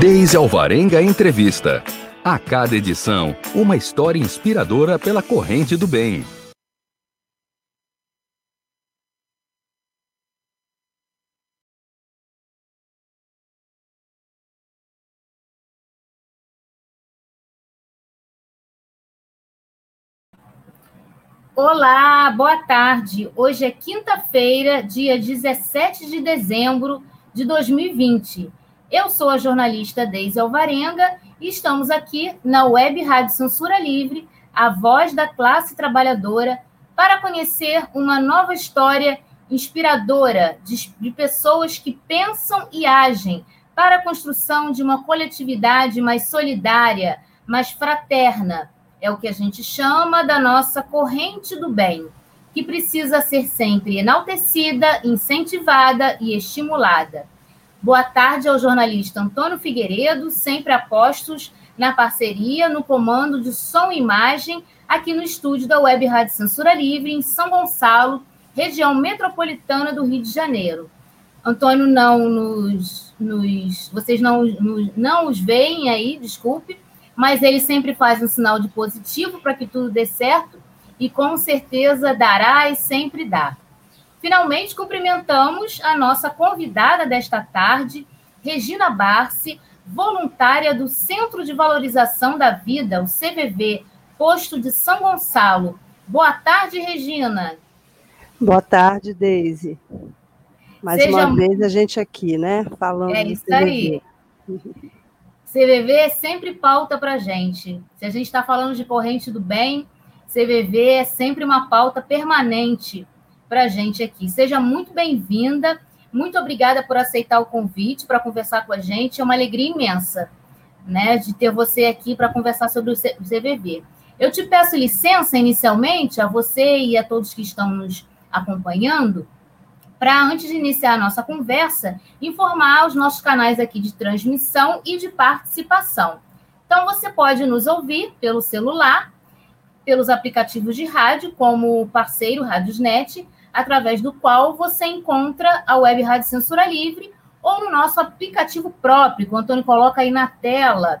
Deise Alvarenga Entrevista. A cada edição, uma história inspiradora pela corrente do bem. Olá, boa tarde. Hoje é quinta-feira, dia 17 de dezembro de 2020. Eu sou a jornalista Deise Alvarenga e estamos aqui na Web Rádio Censura Livre, a voz da classe trabalhadora, para conhecer uma nova história inspiradora de, de pessoas que pensam e agem para a construção de uma coletividade mais solidária, mais fraterna é o que a gente chama da nossa corrente do bem, que precisa ser sempre enaltecida, incentivada e estimulada. Boa tarde ao jornalista Antônio Figueiredo, sempre a postos na parceria, no comando de som e imagem, aqui no estúdio da Web Rádio Censura Livre, em São Gonçalo, região metropolitana do Rio de Janeiro. Antônio não nos. nos vocês não, nos, não os veem aí, desculpe, mas ele sempre faz um sinal de positivo para que tudo dê certo e com certeza dará e sempre dá. Finalmente, cumprimentamos a nossa convidada desta tarde, Regina Barci, voluntária do Centro de Valorização da Vida, o CVV, posto de São Gonçalo. Boa tarde, Regina. Boa tarde, Deise. Mais Seja... uma vez a gente aqui, né? Falando é isso aí. CVV é sempre pauta para a gente. Se a gente está falando de corrente do bem, CVV é sempre uma pauta permanente para a gente aqui. Seja muito bem-vinda, muito obrigada por aceitar o convite para conversar com a gente. É uma alegria imensa né, de ter você aqui para conversar sobre o CVV. Eu te peço licença inicialmente a você e a todos que estão nos acompanhando para, antes de iniciar a nossa conversa, informar os nossos canais aqui de transmissão e de participação. Então, você pode nos ouvir pelo celular, pelos aplicativos de rádio, como o parceiro Rádiosnet, através do qual você encontra a Web Rádio Censura Livre, ou no nosso aplicativo próprio, que o Antônio coloca aí na tela.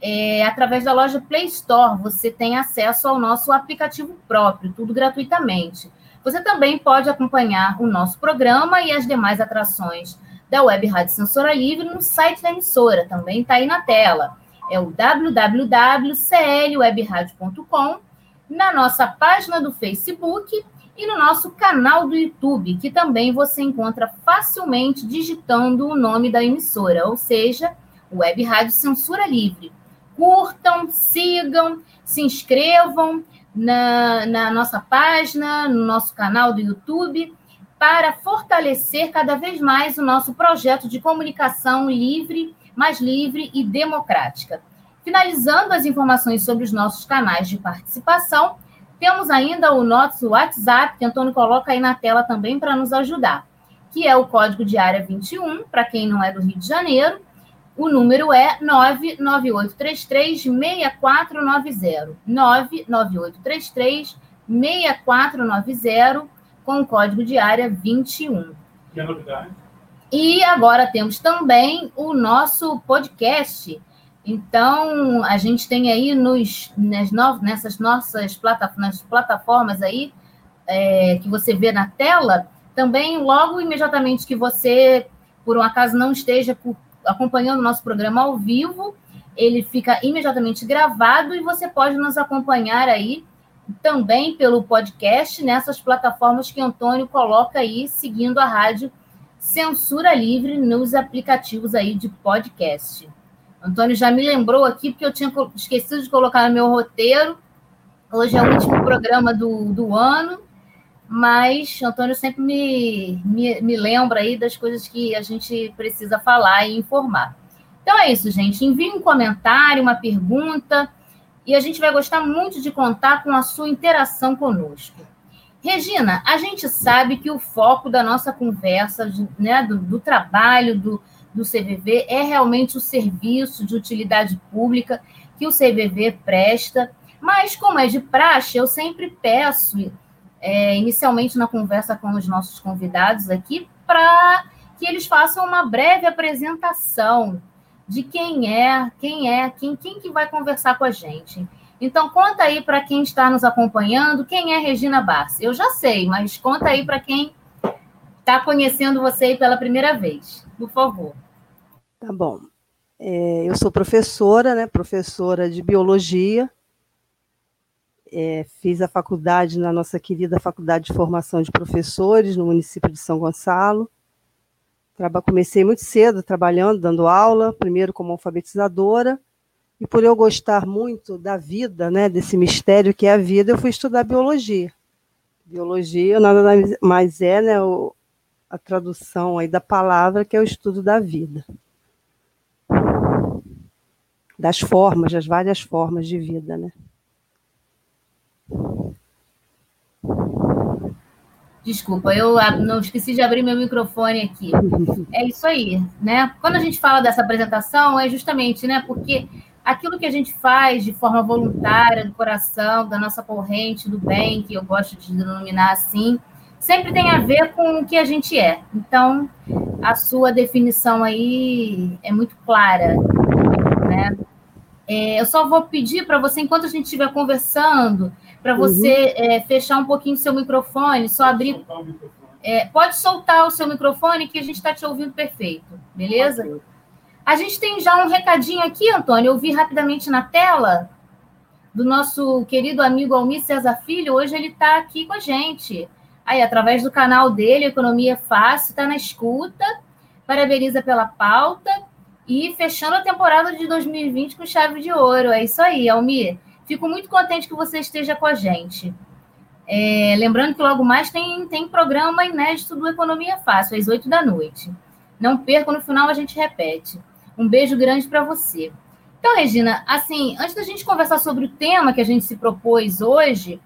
É, através da loja Play Store, você tem acesso ao nosso aplicativo próprio, tudo gratuitamente. Você também pode acompanhar o nosso programa e as demais atrações da Web Rádio Censura Livre no site da emissora, também está aí na tela. É o www.clwebradio.com, na nossa página do Facebook e no nosso canal do YouTube, que também você encontra facilmente digitando o nome da emissora, ou seja, Web Rádio Censura Livre. Curtam, sigam, se inscrevam na, na nossa página, no nosso canal do YouTube, para fortalecer cada vez mais o nosso projeto de comunicação livre, mais livre e democrática. Finalizando as informações sobre os nossos canais de participação, temos ainda o nosso WhatsApp, que Antônio coloca aí na tela também para nos ajudar, que é o código de área 21, para quem não é do Rio de Janeiro, o número é 99833-6490. 99833-6490, com o código de área 21. Que novidade. E agora temos também o nosso podcast. Então, a gente tem aí nos, nas no, nessas nossas plataformas, plataformas aí, é, que você vê na tela, também logo imediatamente que você, por um acaso, não esteja acompanhando o nosso programa ao vivo, ele fica imediatamente gravado e você pode nos acompanhar aí também pelo podcast nessas plataformas que Antônio coloca aí, seguindo a rádio Censura Livre nos aplicativos aí de podcast. Antônio já me lembrou aqui, porque eu tinha esquecido de colocar no meu roteiro. Hoje é o último programa do, do ano, mas Antônio sempre me, me, me lembra aí das coisas que a gente precisa falar e informar. Então é isso, gente. Envie um comentário, uma pergunta, e a gente vai gostar muito de contar com a sua interação conosco. Regina, a gente sabe que o foco da nossa conversa, né, do, do trabalho do, do CVV, é realmente o serviço de utilidade pública que o CVV presta, mas, como é de praxe, eu sempre peço é, inicialmente na conversa com os nossos convidados aqui, para que eles façam uma breve apresentação de quem é, quem é, quem, quem que vai conversar com a gente. Então, conta aí para quem está nos acompanhando quem é Regina Barça. Eu já sei, mas conta aí para quem está conhecendo você pela primeira vez, por favor. Tá bom. É, eu sou professora, né? Professora de biologia. É, fiz a faculdade na nossa querida Faculdade de Formação de Professores, no município de São Gonçalo. Comecei muito cedo trabalhando, dando aula, primeiro como alfabetizadora, e por eu gostar muito da vida, né, desse mistério que é a vida, eu fui estudar biologia. Biologia nada mais é né, a tradução aí da palavra, que é o estudo da vida. Das formas, das várias formas de vida, né? Desculpa, eu não esqueci de abrir meu microfone aqui. É isso aí, né? Quando a gente fala dessa apresentação, é justamente, né? Porque aquilo que a gente faz de forma voluntária, do coração, da nossa corrente do bem, que eu gosto de denominar assim, sempre tem a ver com o que a gente é. Então, a sua definição aí é muito clara, né? É, eu só vou pedir para você, enquanto a gente estiver conversando, para uhum. você uhum. é, fechar um pouquinho o seu microfone, só abrir. É, pode soltar o seu microfone que a gente está te ouvindo perfeito, beleza? Okay. A gente tem já um recadinho aqui, Antônio. Eu vi rapidamente na tela do nosso querido amigo Almir César Filho. Hoje ele está aqui com a gente. Aí, através do canal dele, Economia Fácil, está na escuta. Parabeniza pela pauta. E fechando a temporada de 2020 com chave de ouro. É isso aí, Almir. Fico muito contente que você esteja com a gente. É, lembrando que logo mais tem, tem programa inédito do Economia Fácil, às 8 da noite. Não perca, no final a gente repete. Um beijo grande para você. Então, Regina, assim, antes da gente conversar sobre o tema que a gente se propôs hoje,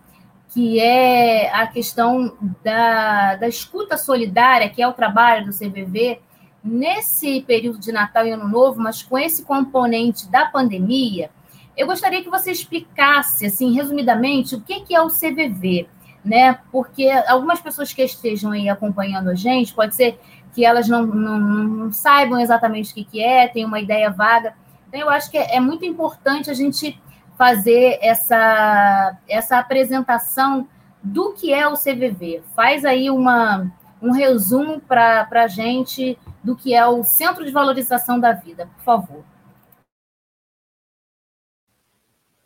que é a questão da, da escuta solidária, que é o trabalho do CVV, nesse período de Natal e Ano Novo, mas com esse componente da pandemia, eu gostaria que você explicasse, assim, resumidamente, o que, é o CVV, né? Porque algumas pessoas que estejam aí acompanhando a gente, pode ser que elas não, não, não saibam exatamente o que, é, tem uma ideia vaga. Então, eu acho que é, é muito importante a gente fazer essa, essa apresentação do que é o CVV. Faz aí uma, um resumo para a gente do que é o Centro de Valorização da Vida, por favor.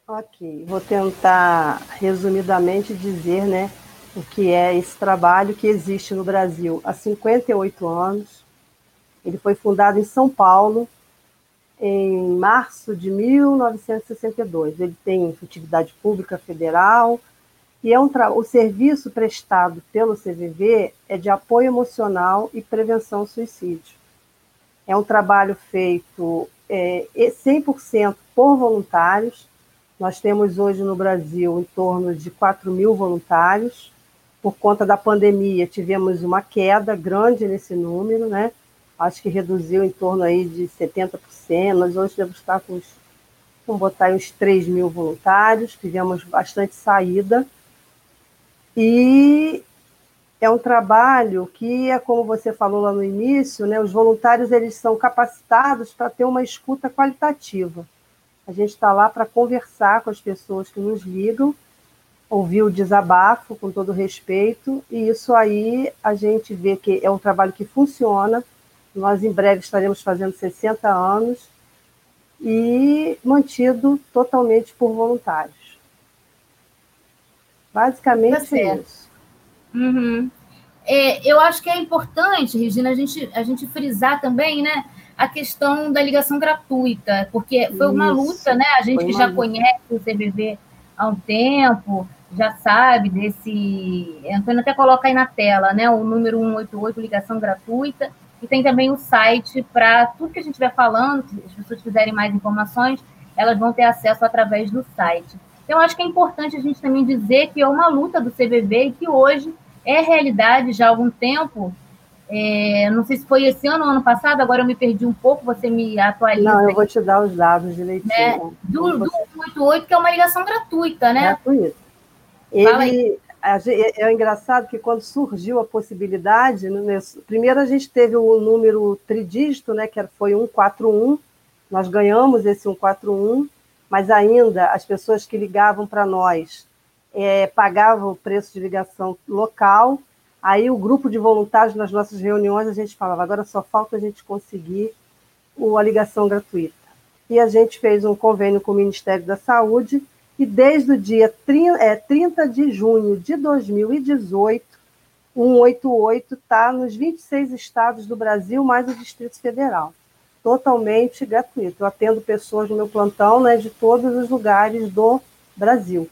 Ok, vou tentar resumidamente dizer né, o que é esse trabalho que existe no Brasil há 58 anos. Ele foi fundado em São Paulo em março de 1962. Ele tem utilidade pública federal e é um o serviço prestado pelo CVV é de apoio emocional e prevenção ao suicídio. É um trabalho feito é, 100% por voluntários nós temos hoje no Brasil em torno de 4 mil voluntários. Por conta da pandemia, tivemos uma queda grande nesse número, né? Acho que reduziu em torno aí de 70%. Nós hoje devemos estar com, vamos botar uns 3 mil voluntários, tivemos bastante saída. E é um trabalho que é como você falou lá no início, né? Os voluntários eles são capacitados para ter uma escuta qualitativa. A gente está lá para conversar com as pessoas que nos ligam, ouvir o desabafo com todo respeito, e isso aí a gente vê que é um trabalho que funciona. Nós em breve estaremos fazendo 60 anos e mantido totalmente por voluntários. Basicamente tá é isso. Uhum. É, eu acho que é importante, Regina, a gente, a gente frisar também, né? a questão da ligação gratuita, porque foi uma Isso. luta, né? A gente foi que já luta. conhece o CVV há um tempo, já sabe desse. Antônio até coloca aí na tela, né? O número 188, ligação gratuita, e tem também o site para tudo que a gente estiver falando, se as pessoas quiserem mais informações, elas vão ter acesso através do site. Então, acho que é importante a gente também dizer que é uma luta do CVV e que hoje é realidade já há algum tempo é, não sei se foi esse ano ou ano passado, agora eu me perdi um pouco, você me atualiza. Não, eu vou te dar os dados direitinho. Né? Do, do 188, que é uma ligação gratuita, né? Gratuita. Ele, é, é engraçado que quando surgiu a possibilidade, primeiro a gente teve o número tridígito, né, que foi 141, Nós ganhamos esse 141, mas ainda as pessoas que ligavam para nós é, pagavam o preço de ligação local. Aí o grupo de voluntários nas nossas reuniões a gente falava, agora só falta a gente conseguir a ligação gratuita. E a gente fez um convênio com o Ministério da Saúde e desde o dia 30, é, 30 de junho de 2018, o 188 está nos 26 estados do Brasil, mais o Distrito Federal totalmente gratuito. Eu atendo pessoas no meu plantão né, de todos os lugares do Brasil.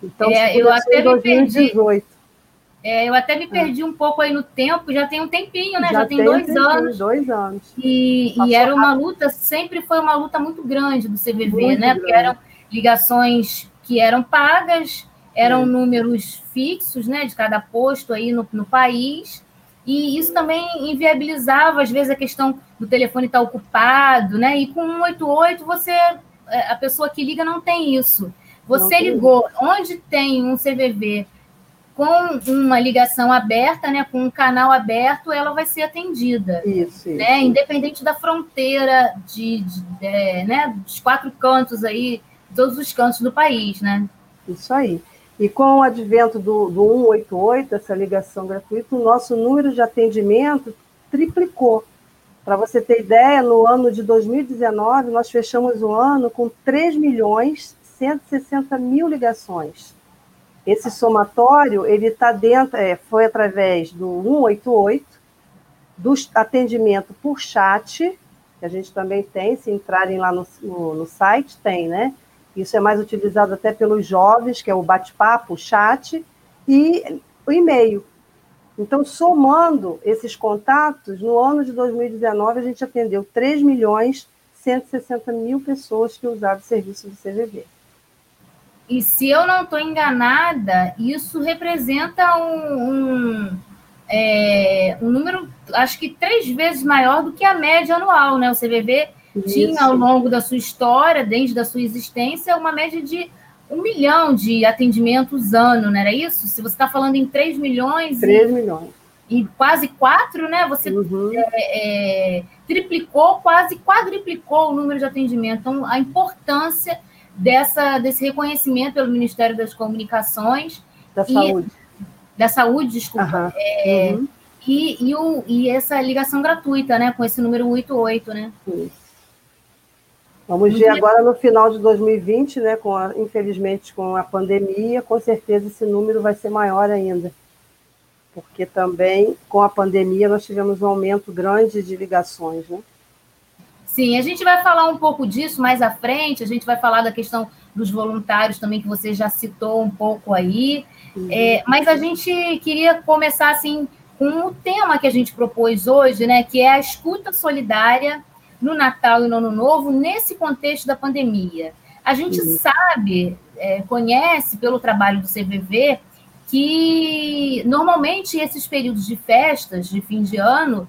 Então, é, eu até 2018. Me perdi, é, eu até me perdi um pouco aí no tempo, já tem um tempinho, né? Já, já tem, dois anos. Dois anos. E, e era uma luta, sempre foi uma luta muito grande do CVV, muito né? Grande. Porque eram ligações que eram pagas, eram números fixos, né? De cada posto aí no, no país. E isso também inviabilizava, às vezes, a questão do telefone estar ocupado, né? E com 188, você, é, a pessoa que liga não tem isso. Você ligou, onde tem um CVV com uma ligação aberta, né, com um canal aberto, ela vai ser atendida. Isso, isso. Né, independente da fronteira de, de, de é, né, dos quatro cantos aí, todos os cantos do país, né? Isso aí. E com o advento do, do 188, essa ligação gratuita, o nosso número de atendimento triplicou. Para você ter ideia, no ano de 2019, nós fechamos o ano com 3 milhões 160 mil ligações. Esse somatório, ele está dentro, é, foi através do 188, do atendimento por chat, que a gente também tem, se entrarem lá no, no, no site, tem, né? Isso é mais utilizado até pelos jovens, que é o bate-papo, o chat e o e-mail. Então, somando esses contatos, no ano de 2019 a gente atendeu 3 milhões 160 mil pessoas que usavam o serviço do CVV. E se eu não estou enganada, isso representa um, um, é, um número, acho que três vezes maior do que a média anual, né? O CVV isso. tinha ao longo da sua história, desde a sua existência, uma média de um milhão de atendimentos ano, não era isso? Se você está falando em 3 milhões. 3 e, milhões. E quase 4, né? Você uhum. é, é, triplicou, quase quadriplicou o número de atendimentos. Então, a importância dessa, desse reconhecimento pelo Ministério das Comunicações. Da e, Saúde. Da Saúde, desculpa. Uhum. É, uhum. E, e, o, e essa ligação gratuita, né? Com esse número 88, né? Isso. Vamos ver agora no final de 2020, né, com a, infelizmente com a pandemia, com certeza esse número vai ser maior ainda. Porque também com a pandemia nós tivemos um aumento grande de ligações, né? Sim, a gente vai falar um pouco disso mais à frente, a gente vai falar da questão dos voluntários também, que você já citou um pouco aí. Uhum. É, mas a gente queria começar assim com o tema que a gente propôs hoje, né? Que é a escuta solidária no Natal e no Ano Novo, nesse contexto da pandemia. A gente uhum. sabe, é, conhece pelo trabalho do CVV, que normalmente esses períodos de festas, de fim de ano,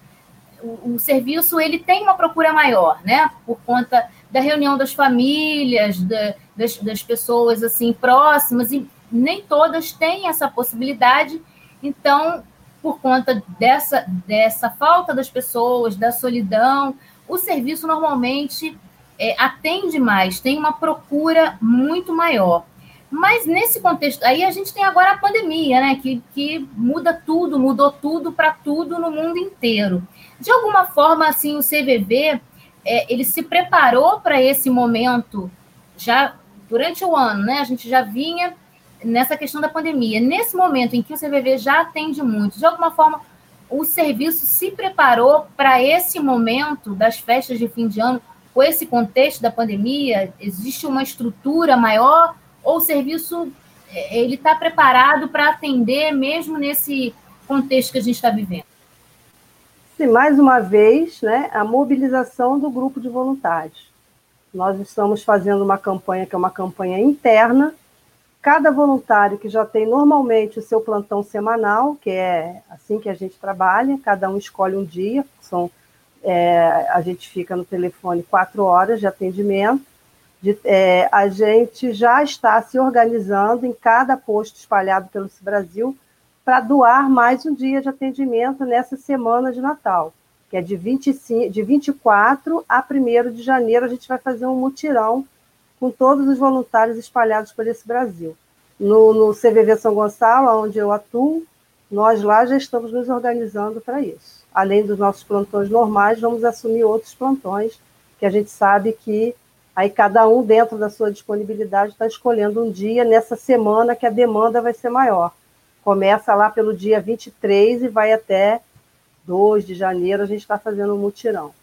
o, o, serviço ele tem uma procura maior, né? Por conta da reunião das famílias, da, das, das pessoas assim próximas, e nem todas têm essa possibilidade. Então, por conta dessa, dessa falta das pessoas, da solidão, o serviço normalmente é, atende mais, tem uma procura muito maior. Mas nesse contexto, aí a gente tem agora a pandemia, né? Que, que muda tudo, mudou tudo para tudo no mundo inteiro. De alguma forma, assim, o CVV é, ele se preparou para esse momento já durante o ano, né? A gente já vinha nessa questão da pandemia. Nesse momento em que o CVV já atende muito, de alguma forma, o serviço se preparou para esse momento das festas de fim de ano, com esse contexto da pandemia? Existe uma estrutura maior ou o serviço é, ele está preparado para atender mesmo nesse contexto que a gente está vivendo? Sim, mais uma vez, né, a mobilização do grupo de voluntários. Nós estamos fazendo uma campanha que é uma campanha interna, Cada voluntário que já tem normalmente o seu plantão semanal, que é assim que a gente trabalha, cada um escolhe um dia, são, é, a gente fica no telefone quatro horas de atendimento. De, é, a gente já está se organizando em cada posto espalhado pelo Brasil para doar mais um dia de atendimento nessa semana de Natal, que é de, 25, de 24 a 1 de janeiro, a gente vai fazer um mutirão com todos os voluntários espalhados por esse Brasil. No, no CVV São Gonçalo, onde eu atuo, nós lá já estamos nos organizando para isso. Além dos nossos plantões normais, vamos assumir outros plantões, que a gente sabe que aí cada um, dentro da sua disponibilidade, está escolhendo um dia nessa semana que a demanda vai ser maior. Começa lá pelo dia 23 e vai até 2 de janeiro, a gente está fazendo um mutirão.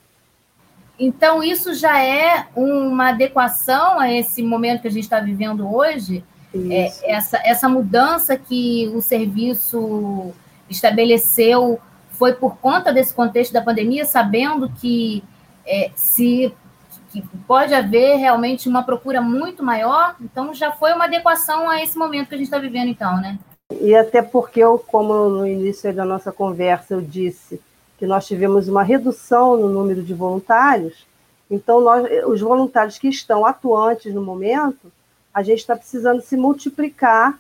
Então, isso já é uma adequação a esse momento que a gente está vivendo hoje? É, essa, essa mudança que o serviço estabeleceu foi por conta desse contexto da pandemia, sabendo que é, se que pode haver realmente uma procura muito maior, então já foi uma adequação a esse momento que a gente está vivendo, então, né? E até porque, eu, como no início da nossa conversa eu disse que nós tivemos uma redução no número de voluntários, então nós, os voluntários que estão atuantes no momento, a gente está precisando se multiplicar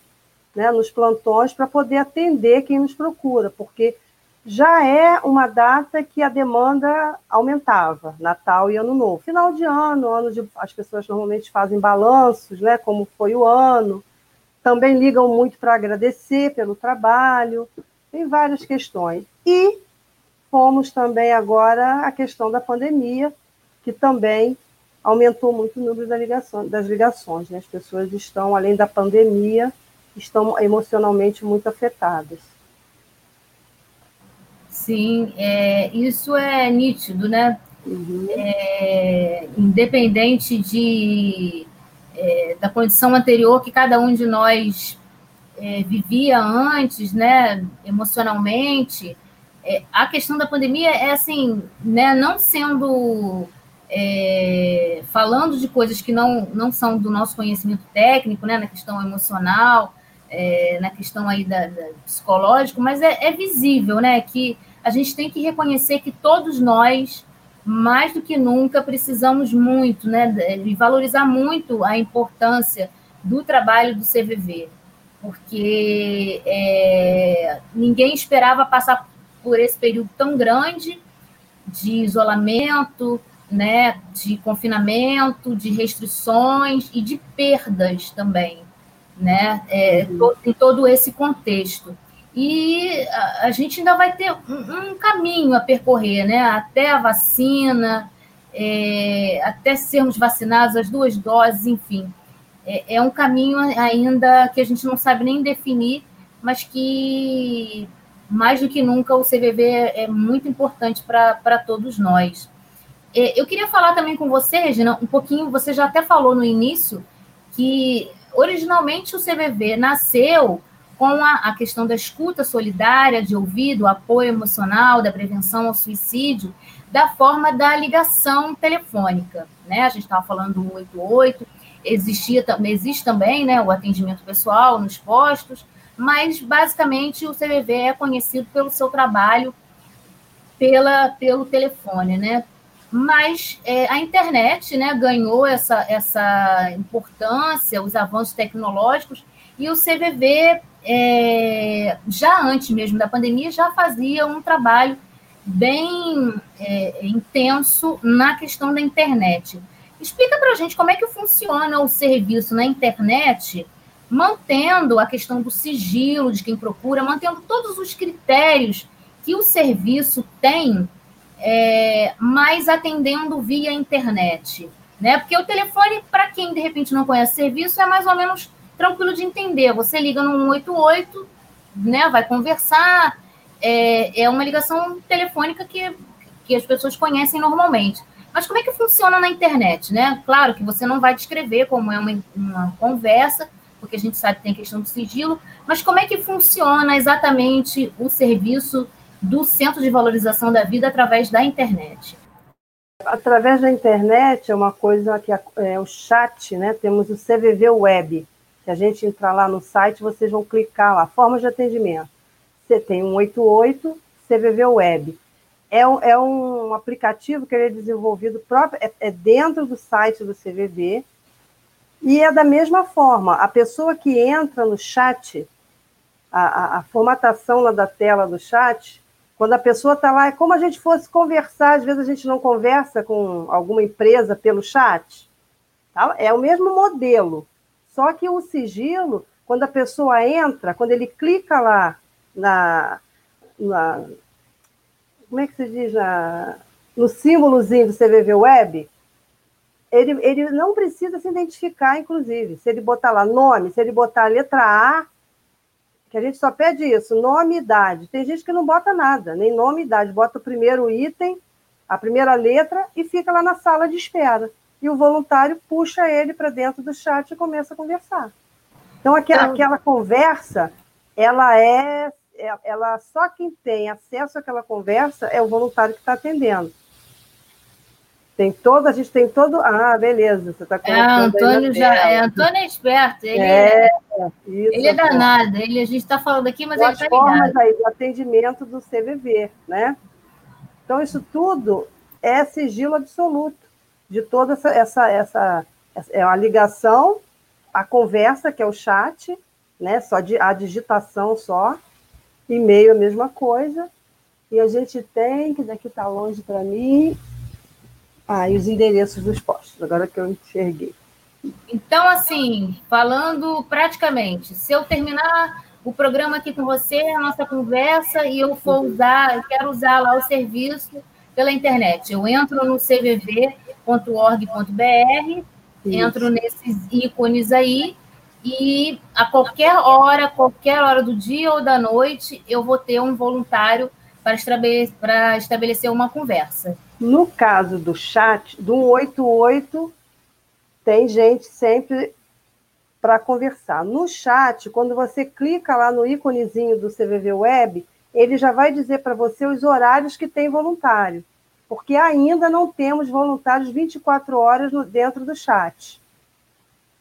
né, nos plantões para poder atender quem nos procura, porque já é uma data que a demanda aumentava, Natal e Ano Novo. Final de ano, ano de, as pessoas normalmente fazem balanços, né, como foi o ano, também ligam muito para agradecer pelo trabalho, tem várias questões. E fomos também agora a questão da pandemia, que também aumentou muito o número das ligações. Das ligações né? As pessoas estão, além da pandemia, estão emocionalmente muito afetadas. Sim, é, isso é nítido, né? Uhum. É, independente de, é, da condição anterior que cada um de nós é, vivia antes, né, emocionalmente, é, a questão da pandemia é assim, né, não sendo é, falando de coisas que não, não são do nosso conhecimento técnico, né, na questão emocional, é, na questão aí da, da psicológico, mas é, é, visível, né, que a gente tem que reconhecer que todos nós, mais do que nunca, precisamos muito, né, de valorizar muito a importância do trabalho do CVV, porque é, ninguém esperava passar esse período tão grande de isolamento, né, de confinamento, de restrições e de perdas também, né, é, uhum. em todo esse contexto. E a, a gente ainda vai ter um, um, caminho a percorrer, né, até a vacina, é, até sermos vacinados, as duas doses, enfim. É, é um caminho ainda que a gente não sabe nem definir, mas que mais do que nunca o CVV é muito importante para todos nós. É, eu queria falar também com você, Regina, um pouquinho, você já até falou no início, que originalmente o CVV nasceu com a, a questão da escuta solidária, de ouvido, apoio emocional, da prevenção ao suicídio, da forma da ligação telefônica. Né? A gente estava falando do 188, existia, existe também né, o atendimento pessoal nos postos, mas basicamente o CVV é conhecido pelo seu trabalho pela, pelo telefone, né? mas é, a internet né, ganhou essa, essa importância, os avanços tecnológicos, e o CVV, é, já antes mesmo da pandemia, já fazia um trabalho bem é, intenso na questão da internet. Explica para a gente como é que funciona o serviço na internet, mantendo a questão do sigilo de quem procura, mantendo todos os critérios que o serviço tem é, mas atendendo via internet. Né? Porque o telefone, para quem de repente não conhece o serviço, é mais ou menos tranquilo de entender. Você liga no 188, né, vai conversar, é, é uma ligação telefônica que, que as pessoas conhecem normalmente. Mas como é que funciona na internet? Né? Claro que você não vai descrever como é uma, uma conversa, porque a gente sabe que tem questão do sigilo, mas como é que funciona exatamente o serviço do Centro de Valorização da Vida através da internet? Através da internet é uma coisa que é, o chat, né? Temos o CVV Web, que a gente entrar lá no site, vocês vão clicar lá, forma de atendimento. Você tem um 88 CVV Web. É um, é um aplicativo que ele é desenvolvido próprio, é, é dentro do site do CVV, e é da mesma forma, a pessoa que entra no chat, a, a, a formatação lá da tela do chat, Quando a pessoa está lá, é como a gente fosse conversar, às vezes a gente não conversa com alguma empresa pelo chat. Tá? É o mesmo modelo. Só que o sigilo, quando a pessoa entra, quando ele clica lá na. na como é que se diz? Na, no símbolozinho do CVV Web, ele, ele não precisa se identificar, inclusive. Se ele botar lá nome, se ele botar a letra A, que a gente só pede isso, nome e idade. Tem gente que não bota nada, nem nome e idade, bota o primeiro item, a primeira letra e fica lá na sala de espera. E o voluntário puxa ele para dentro do chat e começa a conversar. Então, aquela, então, aquela conversa, ela é, é, ela só quem tem acesso àquela conversa é o voluntário que está atendendo. Tem todo, a gente tem todo. Ah, beleza, você está colocando. É, Antônio já. É, Antônio é esperto. Ele é, é isso, ele é danado. Ele, a gente está falando aqui, mas ele está ligado. formas aí do atendimento do CVV, né? Então, isso tudo é sigilo absoluto de toda essa, essa, essa, é a ligação, a conversa, que é o chat, né? Só de, a digitação só, e-mail a mesma coisa. E a gente tem, que daqui está longe para mim, ah, e os endereços dos postos, agora que eu enxerguei. Então, assim, falando praticamente, se eu terminar o programa aqui com você, a nossa conversa, e eu for usar, eu quero usar lá o serviço pela internet, eu entro no cvv.org.br, entro nesses ícones aí, e a qualquer hora, qualquer hora do dia ou da noite, eu vou ter um voluntário para estabelecer, para estabelecer uma conversa. No caso do chat, do 188, tem gente sempre para conversar. No chat, quando você clica lá no íconezinho do CVV Web, ele já vai dizer para você os horários que tem voluntário, porque ainda não temos voluntários 24 horas dentro do chat.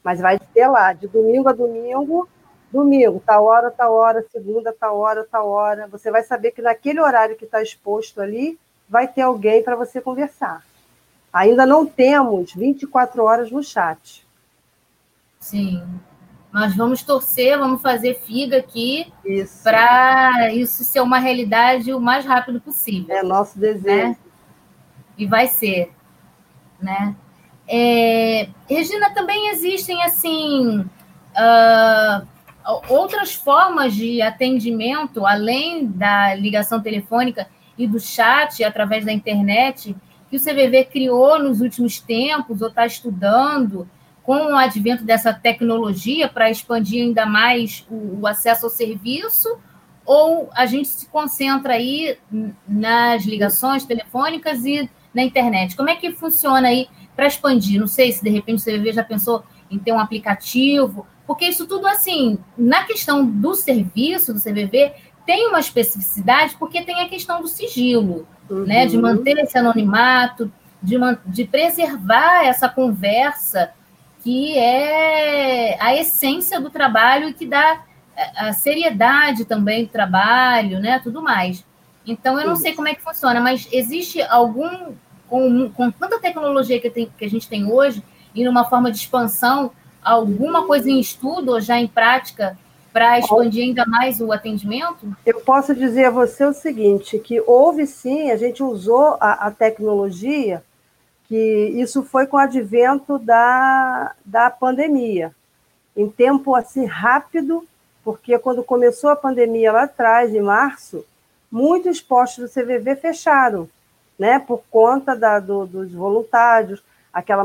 Mas vai ter lá, de domingo a domingo, domingo, tal hora, tal hora, segunda, tal hora, tal hora. Você vai saber que naquele horário que está exposto ali, vai ter alguém para você conversar. Ainda não temos 24 horas no chat. Sim. Mas vamos torcer, vamos fazer figa aqui para isso ser uma realidade o mais rápido possível. É nosso desejo. Né? E vai ser. Né? É, Regina, também existem assim uh, outras formas de atendimento além da ligação telefônica e do chat através da internet que o CVV criou nos últimos tempos ou está estudando com o advento dessa tecnologia para expandir ainda mais o, o, acesso ao serviço? Ou a gente se concentra aí nas ligações telefônicas e na internet? Como é que funciona aí para expandir? Não sei se de repente o CVV já pensou em ter um aplicativo, porque isso tudo assim, na questão do serviço do CVV, tem uma especificidade porque tem a questão do sigilo, uhum. né? De manter esse anonimato, de, de preservar essa conversa que é a essência do trabalho e que dá a seriedade também do trabalho, né? Tudo mais. Então, eu não sei como é que funciona, mas existe algum, com, com tanta tecnologia que, tem, que a gente tem hoje, e numa forma de expansão, alguma coisa em estudo ou já em prática para expandir ainda mais o atendimento? Eu posso dizer a você o seguinte, que houve sim, a gente usou a, a tecnologia, que isso foi com o advento da, da pandemia, em tempo assim rápido, porque quando começou a pandemia lá atrás, em março, muitos postos do CVV fecharam, né, por conta da, do, dos voluntários, aquela,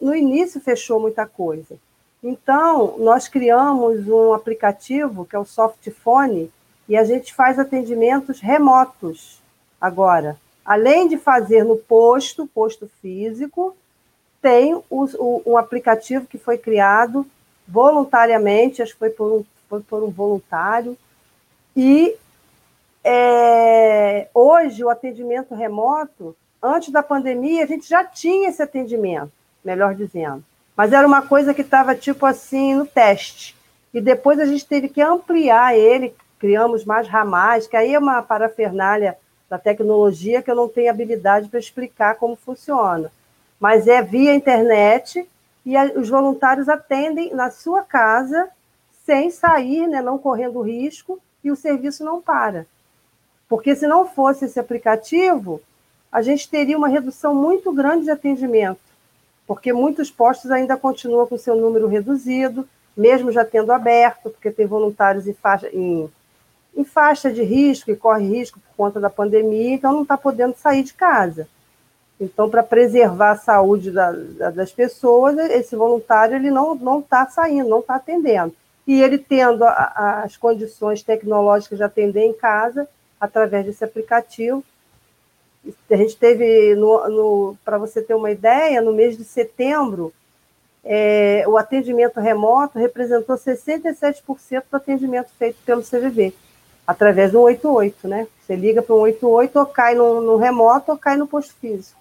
no início fechou muita coisa. Então, nós criamos um aplicativo que é o Softphone e a gente faz atendimentos remotos agora. Além de fazer no posto, posto físico, tem o, o, um aplicativo que foi criado voluntariamente, acho que foi por um, foi por um voluntário, e é, hoje o atendimento remoto, antes da pandemia, a gente já tinha esse atendimento, melhor dizendo mas era uma coisa que estava tipo assim no teste. E depois a gente teve que ampliar ele, criamos mais ramais, que aí é uma parafernália da tecnologia que eu não tenho habilidade para explicar como funciona. Mas é via internet e a, os voluntários atendem na sua casa sem sair, né, não correndo risco, e o serviço não para. Porque se não fosse esse aplicativo, a gente teria uma redução muito grande de atendimento, porque muitos postos ainda continuam com seu número reduzido, mesmo já tendo aberto, porque tem voluntários em faixa, em, em faixa de risco e corre risco por conta da pandemia, então não está podendo sair de casa. Então, para preservar a saúde da, da, das pessoas, esse voluntário ele não está saindo, não está atendendo. E ele tendo a, a, as condições tecnológicas de atender em casa, através desse aplicativo. A gente teve, para você ter uma ideia, no mês de setembro, é, o atendimento remoto representou 67% do atendimento feito pelo CVV, através do 188, né? Você liga para o 188, ou cai no, no remoto, ou cai no posto físico.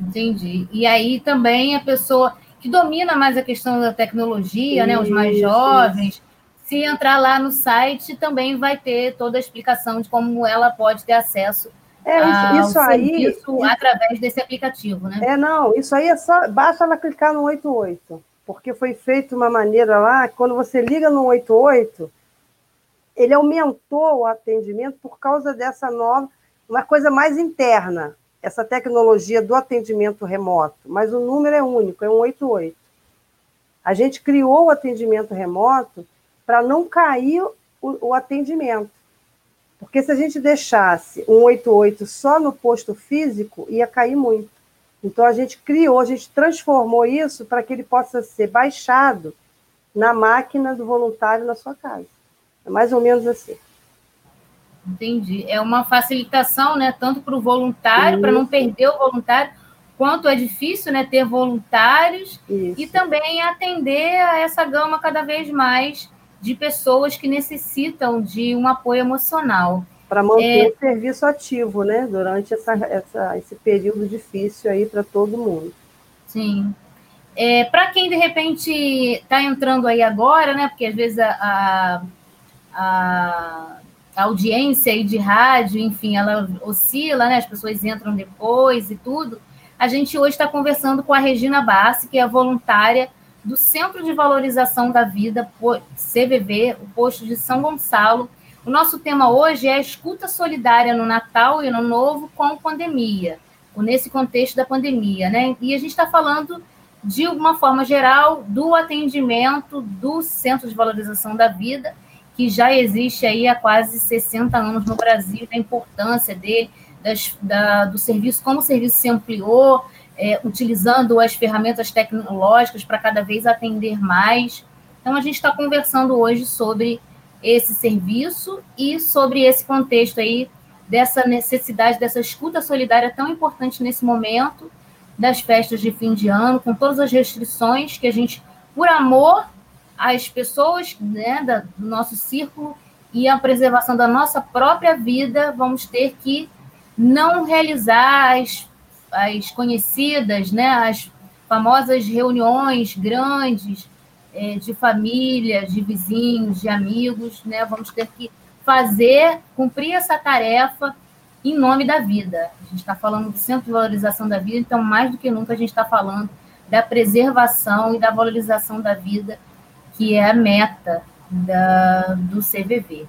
Entendi. E aí também a pessoa que domina mais a questão da tecnologia, isso, né, os mais jovens, isso. Se entrar lá no site, também vai ter toda a explicação de como ela pode ter acesso é, isso, isso aí isso, através desse aplicativo, né? É, não, isso aí é só basta ela clicar no 88, porque foi feito uma maneira lá, quando você liga no 88, ele aumentou o atendimento por causa dessa nova, uma coisa mais interna essa tecnologia do atendimento remoto, mas o número é único, é 188. A gente criou o atendimento remoto para não cair o, o, atendimento. Porque se a gente deixasse 188 só no posto físico, ia cair muito. Então a gente criou, a gente transformou isso para que ele possa ser baixado na máquina do voluntário na sua casa. É mais ou menos assim. Entendi. É uma facilitação, né? Tanto para o voluntário, para não perder o voluntário, quanto é difícil né, ter voluntários Isso. e também atender a essa gama cada vez mais de pessoas que necessitam de um apoio emocional. Para manter é... o serviço ativo, né? Durante essa, essa, esse período difícil aí para todo mundo. Sim. É, para quem de repente está entrando aí agora, né? Porque às vezes a, a, a audiência aí de rádio, enfim, ela oscila, né? As pessoas entram depois e tudo. A gente hoje está conversando com a Regina Bassi, que é voluntária do Centro de Valorização da Vida, CVV, o posto de São Gonçalo. O nosso tema hoje é a escuta solidária no Natal e no Novo com pandemia, nesse contexto da pandemia, né? E a gente está falando de uma forma geral do atendimento do Centro de Valorização da Vida que já existe aí há quase 60 anos no Brasil, da importância dele, das, da, do serviço, como o serviço se ampliou, é, utilizando as ferramentas tecnológicas para cada vez atender mais. Então, a gente está conversando hoje sobre esse serviço e sobre esse contexto aí dessa necessidade, dessa escuta solidária tão importante nesse momento das festas de fim de ano, com todas as restrições que a gente, por amor as pessoas né, do nosso círculo e a preservação da nossa própria vida, vamos ter que não realizar as, as conhecidas, né, as famosas reuniões grandes é, de família, de vizinhos, de amigos, né, vamos ter que fazer, cumprir essa tarefa em nome da vida. A gente está falando do Centro de Valorização da Vida, então, mais do que nunca, a gente está falando da preservação e da valorização da vida que é a meta da, do CVV.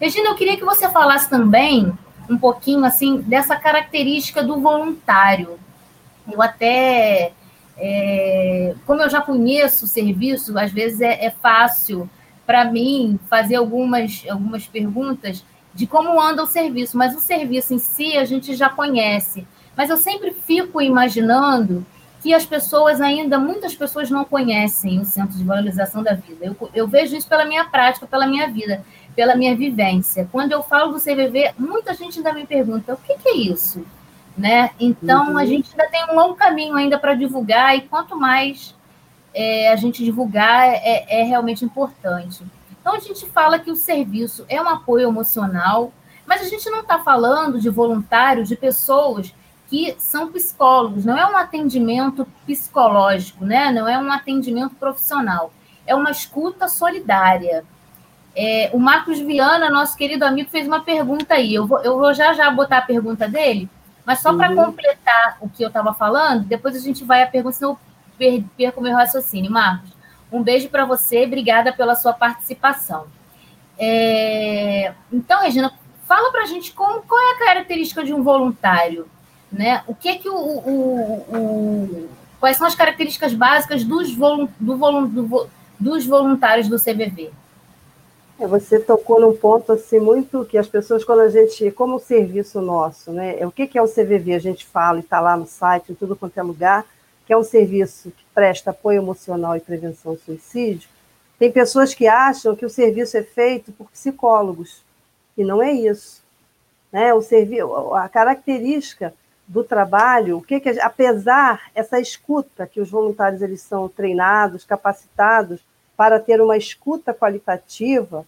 Regina, eu queria que você falasse também um pouquinho assim dessa característica do voluntário. Eu até, é, como eu já conheço o serviço, às vezes é, é fácil para mim fazer algumas, algumas perguntas de como anda o serviço, mas o serviço em si a gente já conhece. Mas eu sempre fico imaginando que as pessoas ainda, muitas pessoas não conhecem o Centro de Valorização da Vida. Eu, eu vejo isso pela minha prática, pela minha vida, pela minha vivência. Quando eu falo do CVV, muita gente ainda me pergunta, o que, que é isso? Né? Então, uhum. a gente ainda tem um longo caminho ainda para divulgar, e quanto mais é, a gente divulgar, é, é realmente importante. Então, a gente fala que o serviço é um apoio emocional, mas a gente não está falando de voluntários, de pessoas que são psicólogos, não é um atendimento psicológico, né? não é um atendimento profissional, é uma escuta solidária. É, o Marcos Viana, nosso querido amigo, fez uma pergunta aí. Eu vou, eu vou já já botar a pergunta dele, mas só para uhum. completar o que eu estava falando, depois a gente vai à pergunta, senão eu perco meu raciocínio. Marcos, um beijo para você, obrigada pela sua participação. É... Então, Regina, fala para a gente como, qual é a característica de um voluntário, né? O que é que o, o, o quais são as características básicas dos, volu, do, do, dos voluntários do CVV? É, você tocou num ponto assim muito que as pessoas quando a gente, como o serviço nosso, né? É, o que, que é o CVV? A gente fala e está lá no site, em tudo quanto é lugar, que é um serviço que presta apoio emocional e prevenção ao suicídio. Tem pessoas que acham que o serviço é feito por psicólogos e não é isso. Né? O serviço, a característica do trabalho, o que, que apesar essa escuta que os voluntários eles são treinados, capacitados para ter uma escuta qualitativa,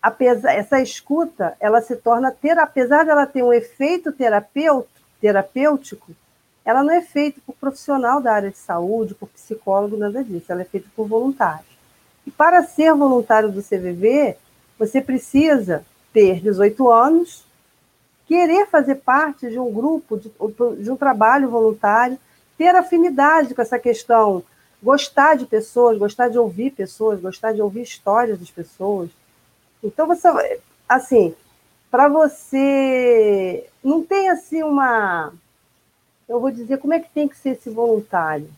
apesar essa escuta ela se torna ter apesar dela ter um efeito terapêutico, ela não é feita por profissional da área de saúde, por psicólogo, nada disso, ela é feita por voluntários. E para ser voluntário do CVV, você precisa ter 18 anos, querer fazer parte de um grupo, de, de um trabalho voluntário, ter afinidade com essa questão, gostar de pessoas, gostar de ouvir pessoas, gostar de ouvir histórias das pessoas. Então, você, assim, para você. Não tem assim uma. Eu vou dizer como é que tem que ser esse voluntário.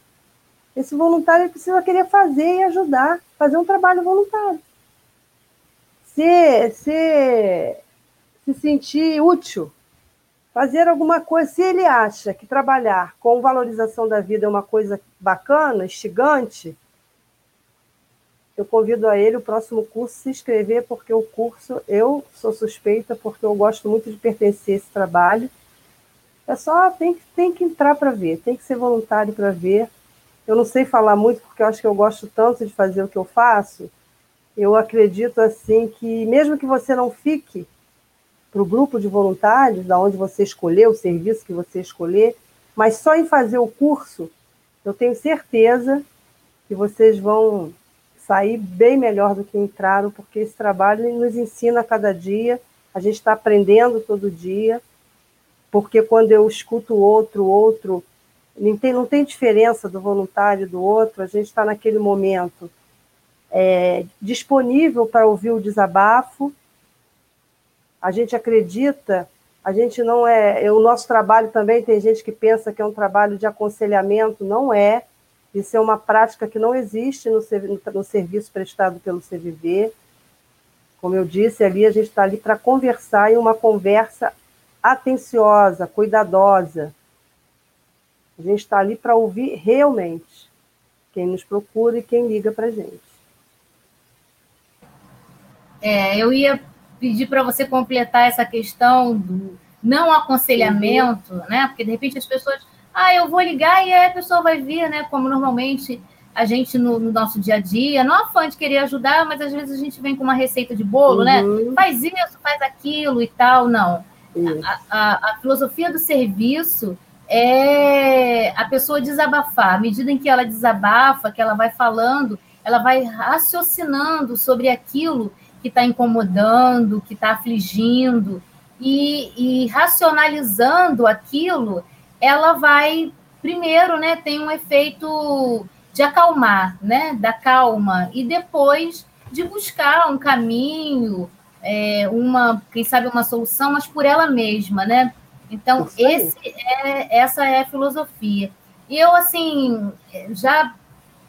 Esse voluntário precisa querer fazer e ajudar, fazer um trabalho voluntário se, se, se sentir útil, fazer alguma coisa. Se ele acha que trabalhar com valorização da vida é uma coisa bacana, instigante, eu convido a ele o próximo curso se inscrever, porque o curso eu sou suspeita, porque eu gosto muito de pertencer a esse trabalho. É só tem tem que entrar para ver, tem que ser voluntário para ver. Eu não sei falar muito, porque eu acho que eu gosto tanto de fazer o que eu faço, eu acredito assim que mesmo que você não fique para o grupo de voluntários, da onde você escolheu, o serviço que você escolher, mas só em fazer o curso, eu tenho certeza que vocês vão sair bem melhor do que entraram, porque esse trabalho nos ensina a cada dia, a gente está aprendendo todo dia, porque quando eu escuto o outro, outro, não tem, não tem diferença do voluntário do outro, a gente está naquele momento é, disponível para ouvir o desabafo. A gente acredita, a gente não é. O nosso trabalho também tem gente que pensa que é um trabalho de aconselhamento, não é. Isso é uma prática que não existe no, no serviço prestado pelo CVV. Como eu disse, ali a gente está ali para conversar e uma conversa atenciosa, cuidadosa. A gente está ali para ouvir realmente quem nos procura e quem liga para a gente. É, eu ia pedir para você completar essa questão do não aconselhamento, uhum. né? Porque de repente as pessoas, ah, eu vou ligar e aí a pessoa vai vir, né? Como normalmente a gente no, no nosso dia a dia, não afã de querer ajudar, mas às vezes a gente vem com uma receita de bolo, né? uhum. né? Faz isso, faz aquilo e tal, não. A, a, a filosofia do serviço é a pessoa desabafar. À medida em que ela desabafa, que ela vai falando, ela vai raciocinando sobre aquilo que está incomodando, que está afligindo, e, e, racionalizando aquilo, ela vai, primeiro, né, tem um efeito de acalmar, né, da calma, e depois de buscar um caminho, é, uma, quem sabe, uma solução, mas por ela mesma, né? Então, esse é, essa é a filosofia. E eu, assim, já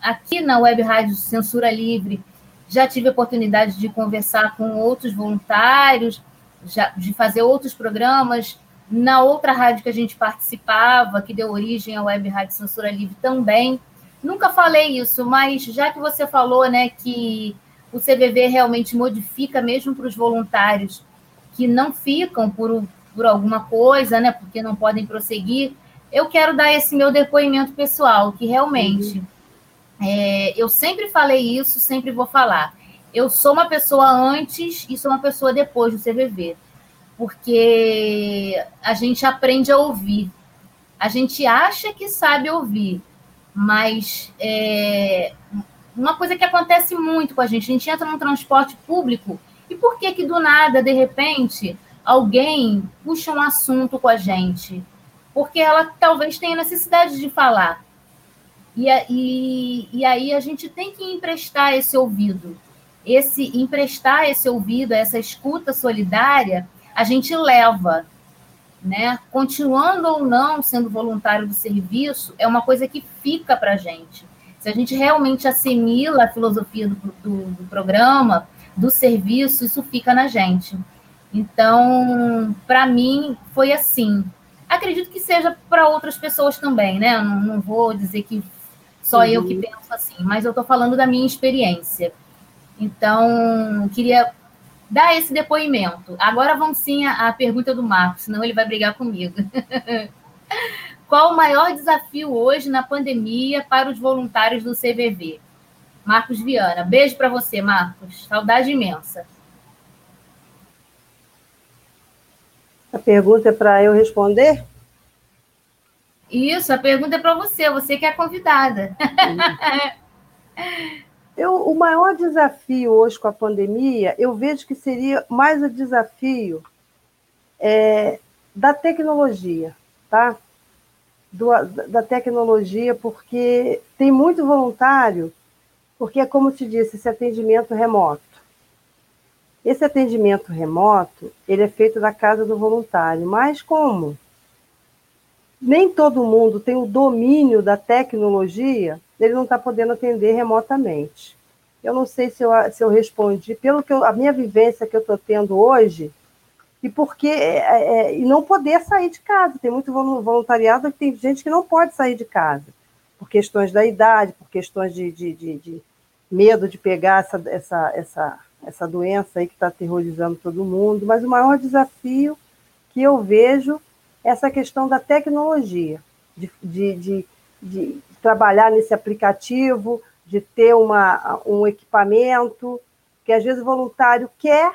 aqui na Web Rádio Censura Livre, já tive oportunidade de conversar com outros voluntários, já, de fazer outros programas. Na outra rádio que a gente participava, que deu origem à Web Rádio Censura Livre também. Nunca falei isso, mas já que você falou né, que o CVV realmente modifica mesmo para os voluntários que não ficam por, por alguma coisa, né, porque não podem prosseguir, eu quero dar esse meu depoimento pessoal, que realmente. Uhum é, eu sempre falei isso, sempre vou falar. Eu sou uma pessoa antes e sou uma pessoa depois do CVV, porque a gente aprende a ouvir. A gente acha que sabe ouvir, mas é, uma coisa que acontece muito com a gente, a gente entra num transporte público e por que que do nada, de repente, alguém puxa um assunto com a gente? Porque ela talvez tenha necessidade de falar. E, e, e aí a gente tem que emprestar esse ouvido. esse emprestar esse ouvido, essa escuta solidária, a gente leva, né? Continuando ou não sendo voluntário do serviço, é uma coisa que fica para a gente. Se a gente realmente assimila a filosofia do, do, do programa, do serviço, isso fica na gente. Então, para mim, foi assim. Acredito que seja para outras pessoas também, né? Não, não, vou dizer que só eu que uhum. penso assim, mas eu estou falando da minha experiência. Então, queria dar esse depoimento. Agora vamos sim à, pergunta do Marcos, senão ele vai brigar comigo. Qual o maior desafio hoje na pandemia para os voluntários do CVV? Marcos Viana. Beijo para você, Marcos. Saudade imensa. A pergunta é para eu responder? Isso, a pergunta é para você, você que é convidada. eu, o maior desafio hoje com a pandemia, eu vejo que seria mais o desafio é, da tecnologia, tá? Do, da tecnologia, porque tem muito voluntário, porque é como te disse, esse atendimento remoto. Esse atendimento remoto, ele é feito da casa do voluntário, mas como nem todo mundo tem o domínio da tecnologia, ele não está podendo atender remotamente. Eu não sei se eu, se eu respondi, pelo que eu, a minha vivência que eu estou tendo hoje, e porque é, é, e não poder sair de casa. Tem muito voluntariado que tem gente que não pode sair de casa, por questões da idade, por questões de, de, de, de medo de pegar essa, essa, essa essa doença aí que está aterrorizando todo mundo, mas o maior desafio que eu vejo é essa questão da tecnologia, de, de, de, de trabalhar nesse aplicativo, de ter uma, um equipamento, que às vezes o voluntário quer,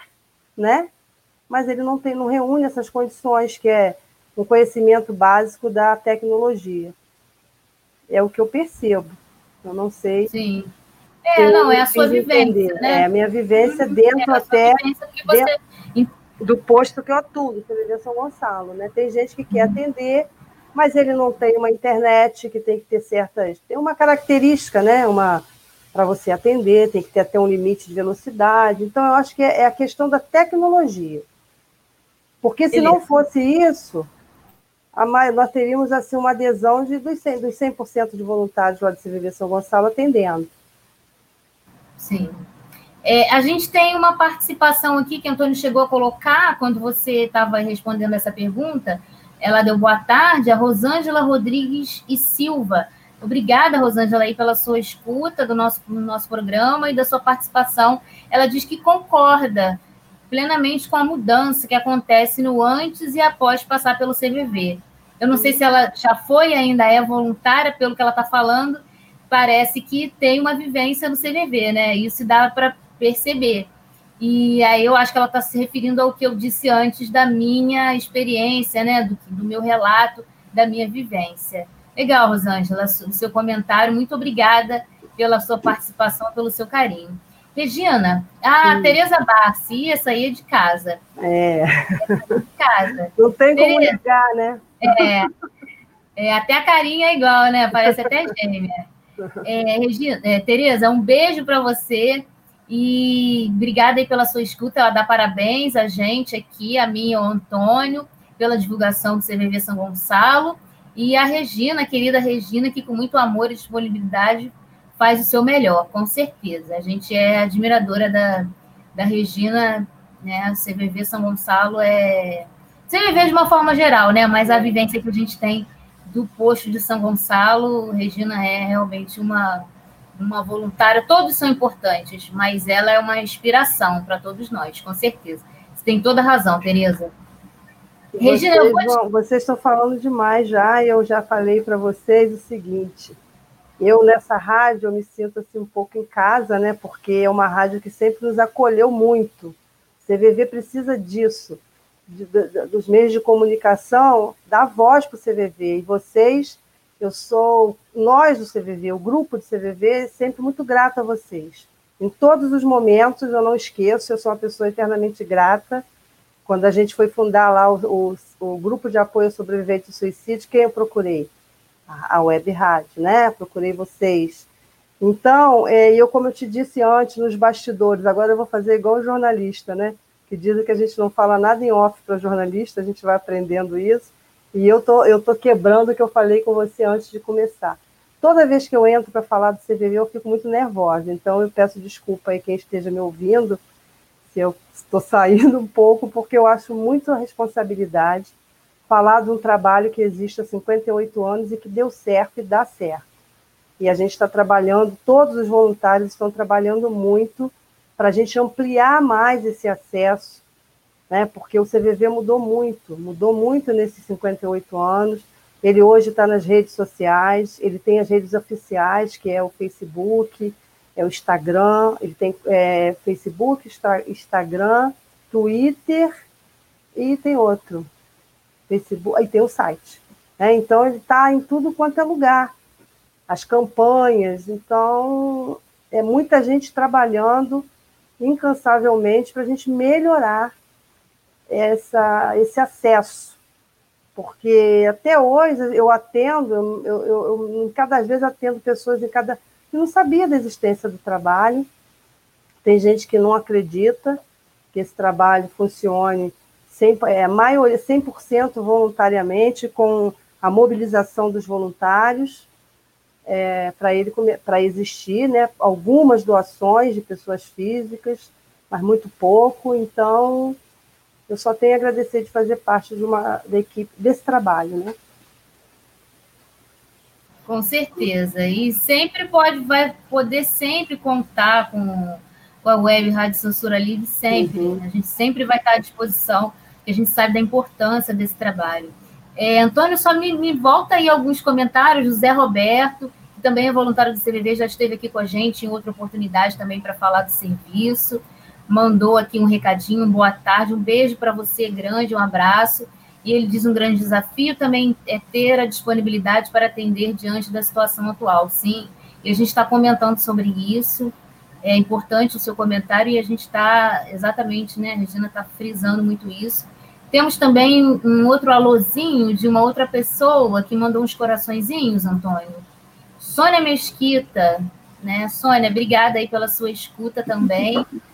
né? mas ele não, tem, não reúne essas condições, que é um conhecimento básico da tecnologia. É o que eu percebo. Eu não sei. Sim. É, não, é a sua vivência, né? É a minha vivência uhum. dentro é até você... dentro do posto que eu atuo, do CVV São Gonçalo, né? Tem gente que quer uhum. atender, mas ele não tem uma internet que tem que ter certas... Tem uma característica, né? Uma para você atender, tem que ter até um limite de velocidade. Então, eu acho que é, é a questão da tecnologia. Porque se não fosse isso, nós teríamos assim, uma adesão de, dos 100%, dos 100 de voluntários lá do CVV São Gonçalo atendendo. Sim. É, a gente tem uma participação aqui que Antônio chegou a colocar quando você estava respondendo essa pergunta. Ela deu boa tarde, a Rosângela Rodrigues e Silva. Obrigada, Rosângela, aí, pela sua escuta do nosso, do nosso programa e da sua participação. Ela diz que concorda plenamente com a mudança que acontece no antes e após passar pelo CVV. Eu não sei se ela já foi, ainda é voluntária, pelo que ela está falando, parece que tem uma vivência no CVV, né? Isso dá para perceber. E aí eu acho que ela está se referindo ao que eu disse antes da minha experiência, né? Do, do meu relato, da minha vivência. Legal, Rosângela, o seu comentário. Muito obrigada pela sua participação, pelo seu carinho. Regina, a Tereza Barci, essa aí é de casa. É. é de casa. Não tem como ligar, né? É. é. Até a carinha é igual, né? Parece até gêmea. É, Regina, é, Tereza, um beijo para você e obrigada aí pela sua escuta. Ela dá parabéns a gente aqui, a mim e ao Antônio, pela divulgação do CVV São Gonçalo. E a Regina, querida Regina, que com muito amor e disponibilidade faz o seu melhor, com certeza. A gente é admiradora da, da Regina, né? O CVV São Gonçalo é. CVV de uma forma geral, né? Mas a vivência que a gente tem do posto de São Gonçalo, Regina é realmente uma, uma voluntária. Todos são importantes, mas ela é uma inspiração para todos nós, com certeza. Você tem toda a razão, Tereza. Regina, vocês, vou... vocês estão falando demais já, e eu já falei para vocês o seguinte. Eu, nessa rádio, eu me sinto assim, um pouco em casa, né? Porque é uma rádio que sempre nos acolheu muito. CVV precisa disso de, de, dos meios de comunicação dar voz para o CVV. E vocês, eu sou, nós do CVV, o grupo do CVV, sempre muito grato a vocês. Em todos os momentos, eu não esqueço, eu sou uma pessoa eternamente grata. Quando a gente foi fundar lá o, o, o grupo de apoio ao sobrevivente do suicídio, quem eu procurei? A, a Web Rádio, né? Procurei vocês. Então, é, eu, como eu te disse antes, nos bastidores, agora eu vou fazer igual jornalista, né? Que dizem que a gente não fala nada em off para jornalista, a gente vai aprendendo isso. E eu tô, eu tô quebrando o que eu falei com você antes de começar. Toda vez que eu entro para falar do CVV, eu fico muito nervosa. Então, eu peço desculpa aí quem esteja me ouvindo, se eu estou saindo um pouco, porque eu acho muito a responsabilidade falar de um trabalho que existe há 58 anos e que deu certo e dá certo. E a gente está trabalhando, todos os voluntários estão trabalhando muito para a gente ampliar mais esse acesso, né? porque o CVV mudou muito, mudou muito nesses 58 anos. Ele hoje está nas redes sociais, ele tem as redes oficiais, que é o Facebook, é o Instagram, ele tem é, Facebook, Instagram, Twitter e tem outro. Facebook, aí tem o site. Né? Então ele está em tudo quanto é lugar. As campanhas, então é muita gente trabalhando incansavelmente para a gente melhorar essa, esse acesso. Porque até hoje eu atendo, eu, eu, eu, cada vez atendo pessoas em cada que não sabia da existência do trabalho. Tem gente que não acredita que esse trabalho funcione 100%, é, maioria, 100% voluntariamente, com a mobilização dos voluntários é, para ele para existir, né? Algumas doações de pessoas físicas, mas muito pouco. Então, eu só tenho a agradecer de fazer parte de uma da equipe desse trabalho, né? Com certeza. E sempre pode, vai poder sempre contar com, com a web Rádio Censura Livre, sempre. Uhum. A gente sempre vai estar à disposição que a gente sabe da importância desse trabalho. É, Antônio, só me, me, volta aí alguns comentários. José Roberto, que também é voluntário do CVV, já esteve aqui com a gente em outra oportunidade também para falar do serviço. Mandou aqui um recadinho, boa tarde, um beijo para você, grande, um abraço. E ele diz um grande desafio também é ter a disponibilidade para atender diante da situação atual. Sim, e a gente está comentando sobre isso é importante o seu comentário e a gente está exatamente, né? A Regina está frisando muito isso. Temos também um outro alôzinho de uma outra pessoa que mandou uns coraçõezinhos, Antônio. Sônia Mesquita, né? Sônia, obrigada aí pela sua escuta também.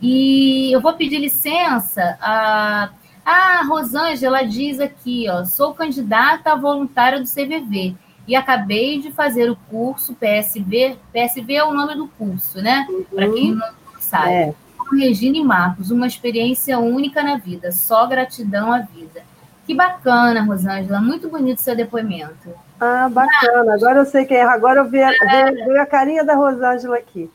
E eu vou pedir licença a. Ah, a Rosângela diz aqui, ó, sou candidata a voluntária do CVV e acabei de fazer o curso PSV. PSV é o nome do curso, né? Uhum. Para quem não sabe. É. Com Regina e Marcos, uma experiência única na vida, só gratidão à vida. Que bacana, Rosângela, muito bonito seu depoimento. Ah, bacana. Agora eu sei quem é. Agora eu vi, é. vi a carinha da Rosângela aqui.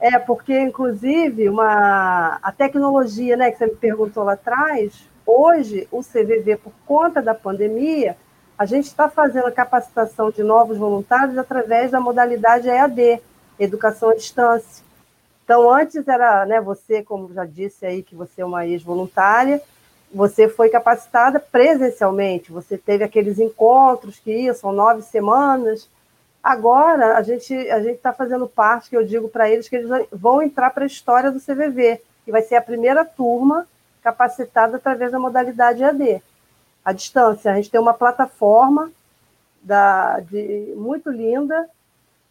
É, porque, inclusive, uma, a tecnologia, né, que você me perguntou lá atrás, hoje o CVV, por conta da pandemia, a gente está fazendo a capacitação de novos voluntários através da modalidade EAD, Educação à Distância. Então, antes era, né, você, como já disse aí, que você é uma ex-voluntária, você foi capacitada presencialmente, você teve aqueles encontros que iam, são nove semanas. Agora, a gente a está fazendo parte, que eu digo para eles, que eles vão entrar para a história do CVV, e vai ser a primeira turma capacitada através da modalidade EAD à distância. A gente tem uma plataforma da, de, muito linda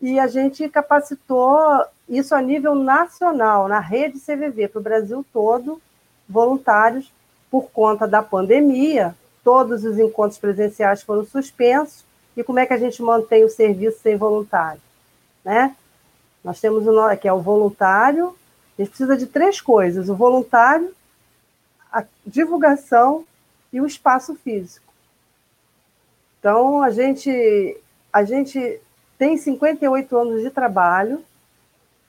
e a gente capacitou isso a nível nacional, na rede CVV, para o Brasil todo, voluntários, por conta da pandemia, todos os encontros presenciais foram suspensos, e como é que a gente mantém o serviço sem voluntário? Né? Nós temos o que é o voluntário, a gente precisa de três coisas: o voluntário, a divulgação e o espaço físico. Então, a gente, a gente tem 58 anos de trabalho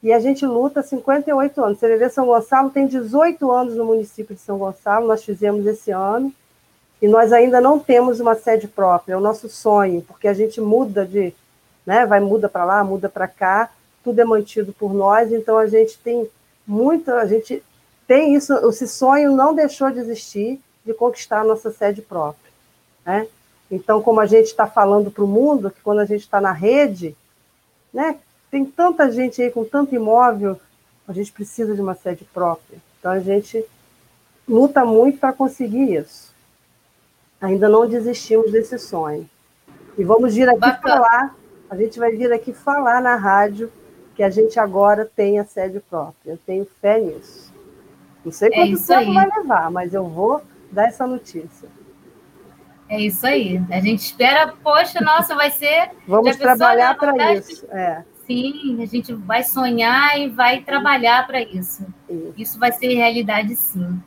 e a gente luta 58 anos. CVV São Gonçalo tem 18 anos no município de São Gonçalo, nós fizemos esse ano, e nós ainda não temos uma sede própria, é o nosso sonho, porque a gente muda de, né, vai muda para lá, muda para cá, tudo é mantido por nós, então a gente tem muito, a gente tem isso, esse sonho não deixou de existir, de conquistar a nossa sede própria. Né? Então, como a gente está falando para o mundo, que quando a gente está na rede, né, tem tanta gente aí com tanto imóvel, a gente precisa de uma sede própria. Então, a gente luta muito para conseguir isso. Ainda não desistimos desse sonho. E vamos vir aqui Bacana. falar A gente vai vir aqui falar na rádio que a gente agora tem a sede própria. Eu tenho fé nisso. Não sei é quanto é tempo aí. vai levar, mas eu vou dar essa notícia. É isso aí. A gente espera, poxa, nossa, vai ser. Vamos trabalhar para isso. É. Sim, a gente vai sonhar e vai trabalhar para isso. isso. Isso vai ser realidade, sim.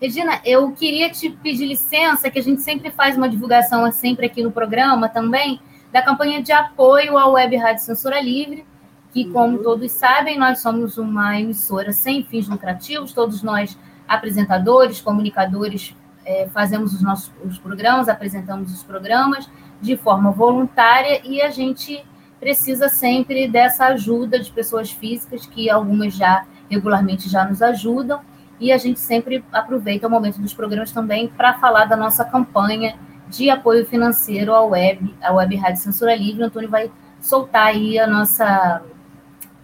Regina, eu queria te pedir licença, que a gente sempre faz uma divulgação sempre aqui no programa também, da campanha de apoio à Web Rádio Censura Livre, que, como uhum. todos sabem, nós somos uma emissora sem fins lucrativos, todos nós, apresentadores, comunicadores, é, fazemos os nossos os programas, apresentamos os programas de forma voluntária e a gente precisa sempre dessa ajuda de pessoas físicas, que algumas já regularmente já nos ajudam, e a gente sempre aproveita o momento dos programas também para falar da nossa campanha de apoio financeiro à web, à Web Rádio Censura Livre. O Antônio vai soltar aí a nossa,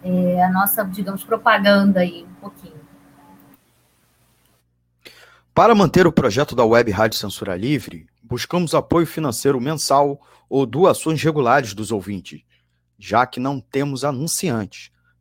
é, a nossa, digamos, propaganda aí um pouquinho. Para manter o projeto da Web Rádio Censura Livre, buscamos apoio financeiro mensal ou doações regulares dos ouvintes, já que não temos anunciantes.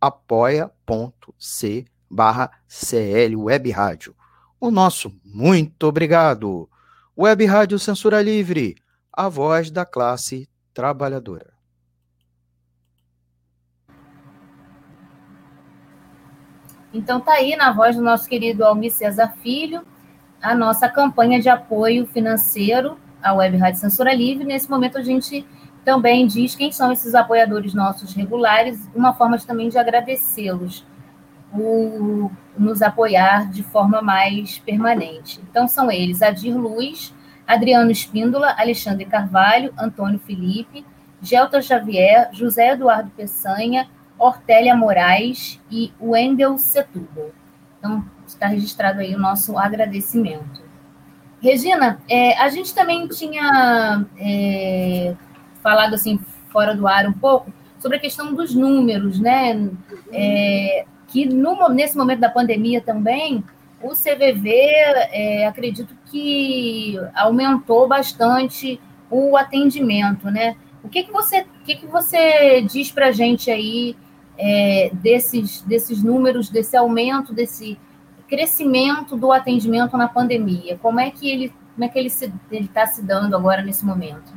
apoia.c barra CL Web Rádio. O nosso muito obrigado. Web Rádio Censura Livre, a voz da classe trabalhadora. Então tá aí na voz do nosso querido Almir César Filho, a nossa campanha de apoio financeiro à Web Rádio Censura Livre. Nesse momento a gente também diz quem são esses apoiadores nossos regulares, uma forma de, também de agradecê-los por nos apoiar de forma mais permanente. Então, são eles Adir Luz, Adriano Espíndola, Alexandre Carvalho, Antônio Felipe, Gelta Xavier, José Eduardo Peçanha, Hortélia Moraes e Wendel Setúbal. Então, está registrado aí o nosso agradecimento. Regina, é, a gente também tinha é, falado assim fora do ar um pouco sobre a questão dos números, né? É, que no, nesse momento da pandemia também o CVV, é, acredito que aumentou bastante o atendimento, né? O que, que você, o que, que você diz para a gente aí é, desses, desses números, desse aumento, desse crescimento do atendimento na pandemia? Como é que ele, como é que ele está se dando agora nesse momento?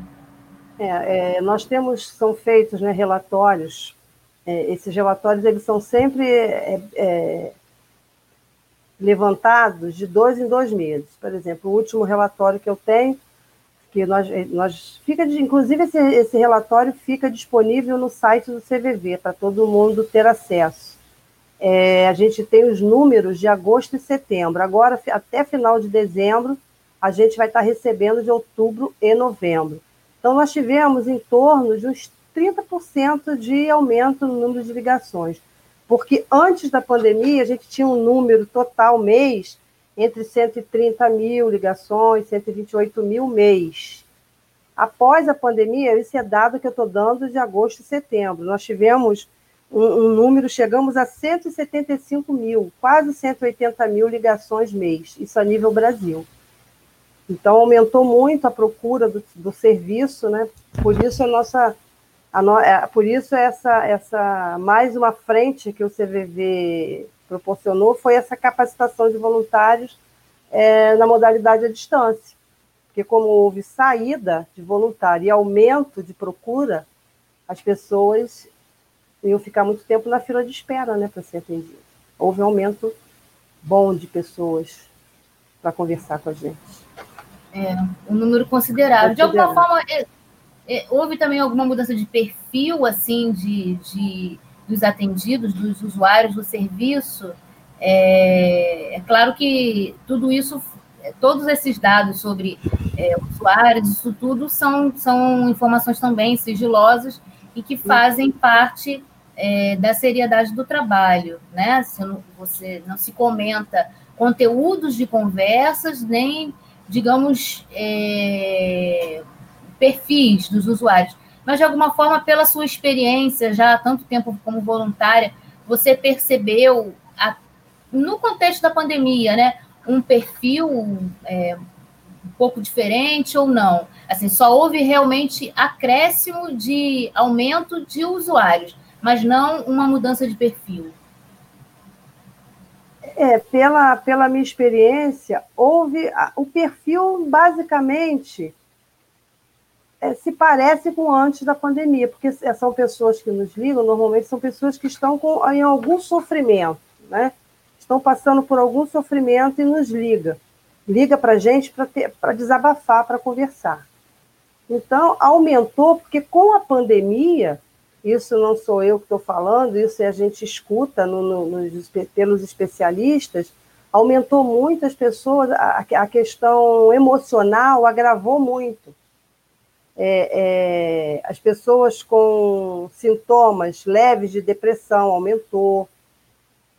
É, é, nós temos, são feitos né, relatórios, é, esses relatórios eles são sempre é, é, levantados de dois em dois meses. Por exemplo, o último relatório que eu tenho, que nós, nós fica, inclusive esse, esse relatório fica disponível no site do CVV para todo mundo ter acesso. É, a gente tem os números de agosto e setembro. Agora, até final de dezembro, a gente vai estar recebendo de outubro e novembro. Então, nós tivemos em torno de uns 30% de aumento no número de ligações. Porque antes da pandemia, a gente tinha um número total mês entre 130 mil ligações, 128 mil mês. Após a pandemia, esse é dado que eu estou dando de agosto e setembro. Nós tivemos um, um, número, chegamos a 175 mil, quase 180 mil ligações mês, isso a nível Brasil. Então, aumentou muito a procura do, do serviço, né? Por isso a nossa, a no, é, por isso essa, essa mais uma frente que o CVV proporcionou foi essa capacitação de voluntários é, na modalidade à distância, porque como houve saída de voluntário e aumento de procura, as pessoas iam ficar muito tempo na fila de espera, né, para ser atendido. Houve um aumento bom de pessoas para conversar com a gente. É, um número considerável. De alguma forma, é, é, houve também alguma mudança de perfil, assim, de, de dos atendidos, dos usuários do serviço? É, é claro que tudo isso, todos esses dados sobre é, usuários, isso tudo são, são informações também sigilosas e que fazem parte é, da seriedade do trabalho, né? Se não, você não se comenta conteúdos de conversas, nem, digamos, é, perfis dos usuários, mas de alguma forma, pela sua experiência já há tanto tempo como voluntária, você percebeu, a, no contexto da pandemia, né, um perfil é, um pouco diferente ou não? Assim, só houve realmente acréscimo de aumento de usuários, mas não uma mudança de perfil. É, pela, pela minha experiência, houve o perfil basicamente é, se parece com antes da pandemia, porque são pessoas que nos ligam, normalmente são pessoas que estão com, em algum sofrimento, né? Estão passando por algum sofrimento e nos liga. Liga para a gente para desabafar, para conversar. Então, aumentou, porque com a pandemia, isso não sou eu que estou falando, isso a gente escuta no, no, nos, pelos especialistas, aumentou muito as pessoas, a, a questão emocional agravou muito é, é, as pessoas com sintomas leves de depressão aumentou,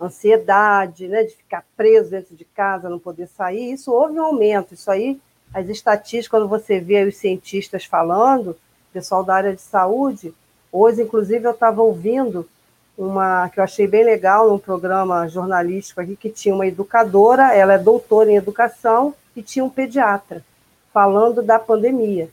ansiedade, né, de ficar preso dentro de casa, não poder sair, isso houve um aumento. Isso aí, as estatísticas, quando você vê os cientistas falando, pessoal da área de saúde, hoje, inclusive, eu estava ouvindo uma que eu achei bem legal, num programa jornalístico aqui, que tinha uma educadora, ela é doutora em educação, e tinha um pediatra, falando da pandemia.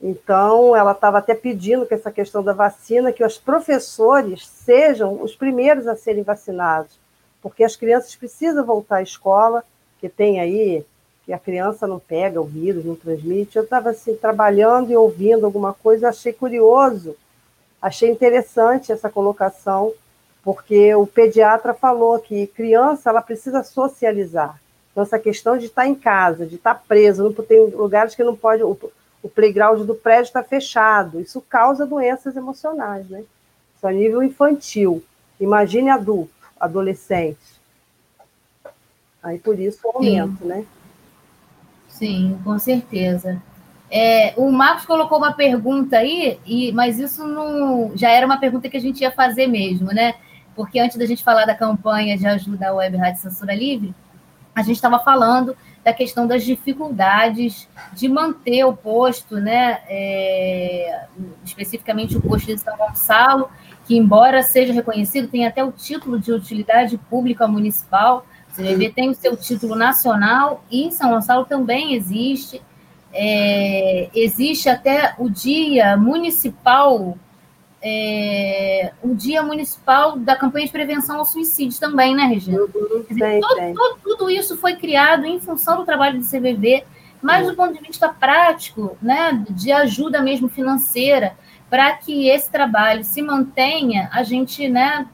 Então, ela estava até pedindo que essa questão da vacina, que os professores sejam os primeiros a serem vacinados, porque as crianças precisam voltar à escola, que tem aí, que a criança não pega o vírus, não transmite. Eu estava assim, trabalhando e ouvindo alguma coisa, achei curioso, achei interessante essa colocação, porque o pediatra falou que criança ela precisa socializar. Então, essa questão de estar em casa, de estar preso, não tem lugares que não pode o playground do prédio está fechado. Isso causa doenças emocionais, né? Isso a nível infantil. Imagine adulto, adolescente. Aí por isso o aumento, Sim. né? Sim, com certeza. É, o Marcos colocou uma pergunta aí, e, mas isso não, já era uma pergunta que a gente ia fazer mesmo, né? Porque antes da gente falar da campanha de ajuda à Web Rádio Censura Livre, a gente estava falando da questão das dificuldades de manter o posto, né? É, especificamente o posto de São Gonçalo, que, embora seja reconhecido, tem até o título de utilidade pública municipal. CVV tem o seu título nacional e em São Gonçalo também existe. É, existe até o dia municipal é, o Dia Municipal da Campanha de Prevenção ao Suicídio também, né, Regina? Dizer, todo, todo, tudo isso foi criado em função do trabalho do CVV, mas do ponto de vista prático, né, de ajuda mesmo financeira, para que esse trabalho se mantenha, a gente, né,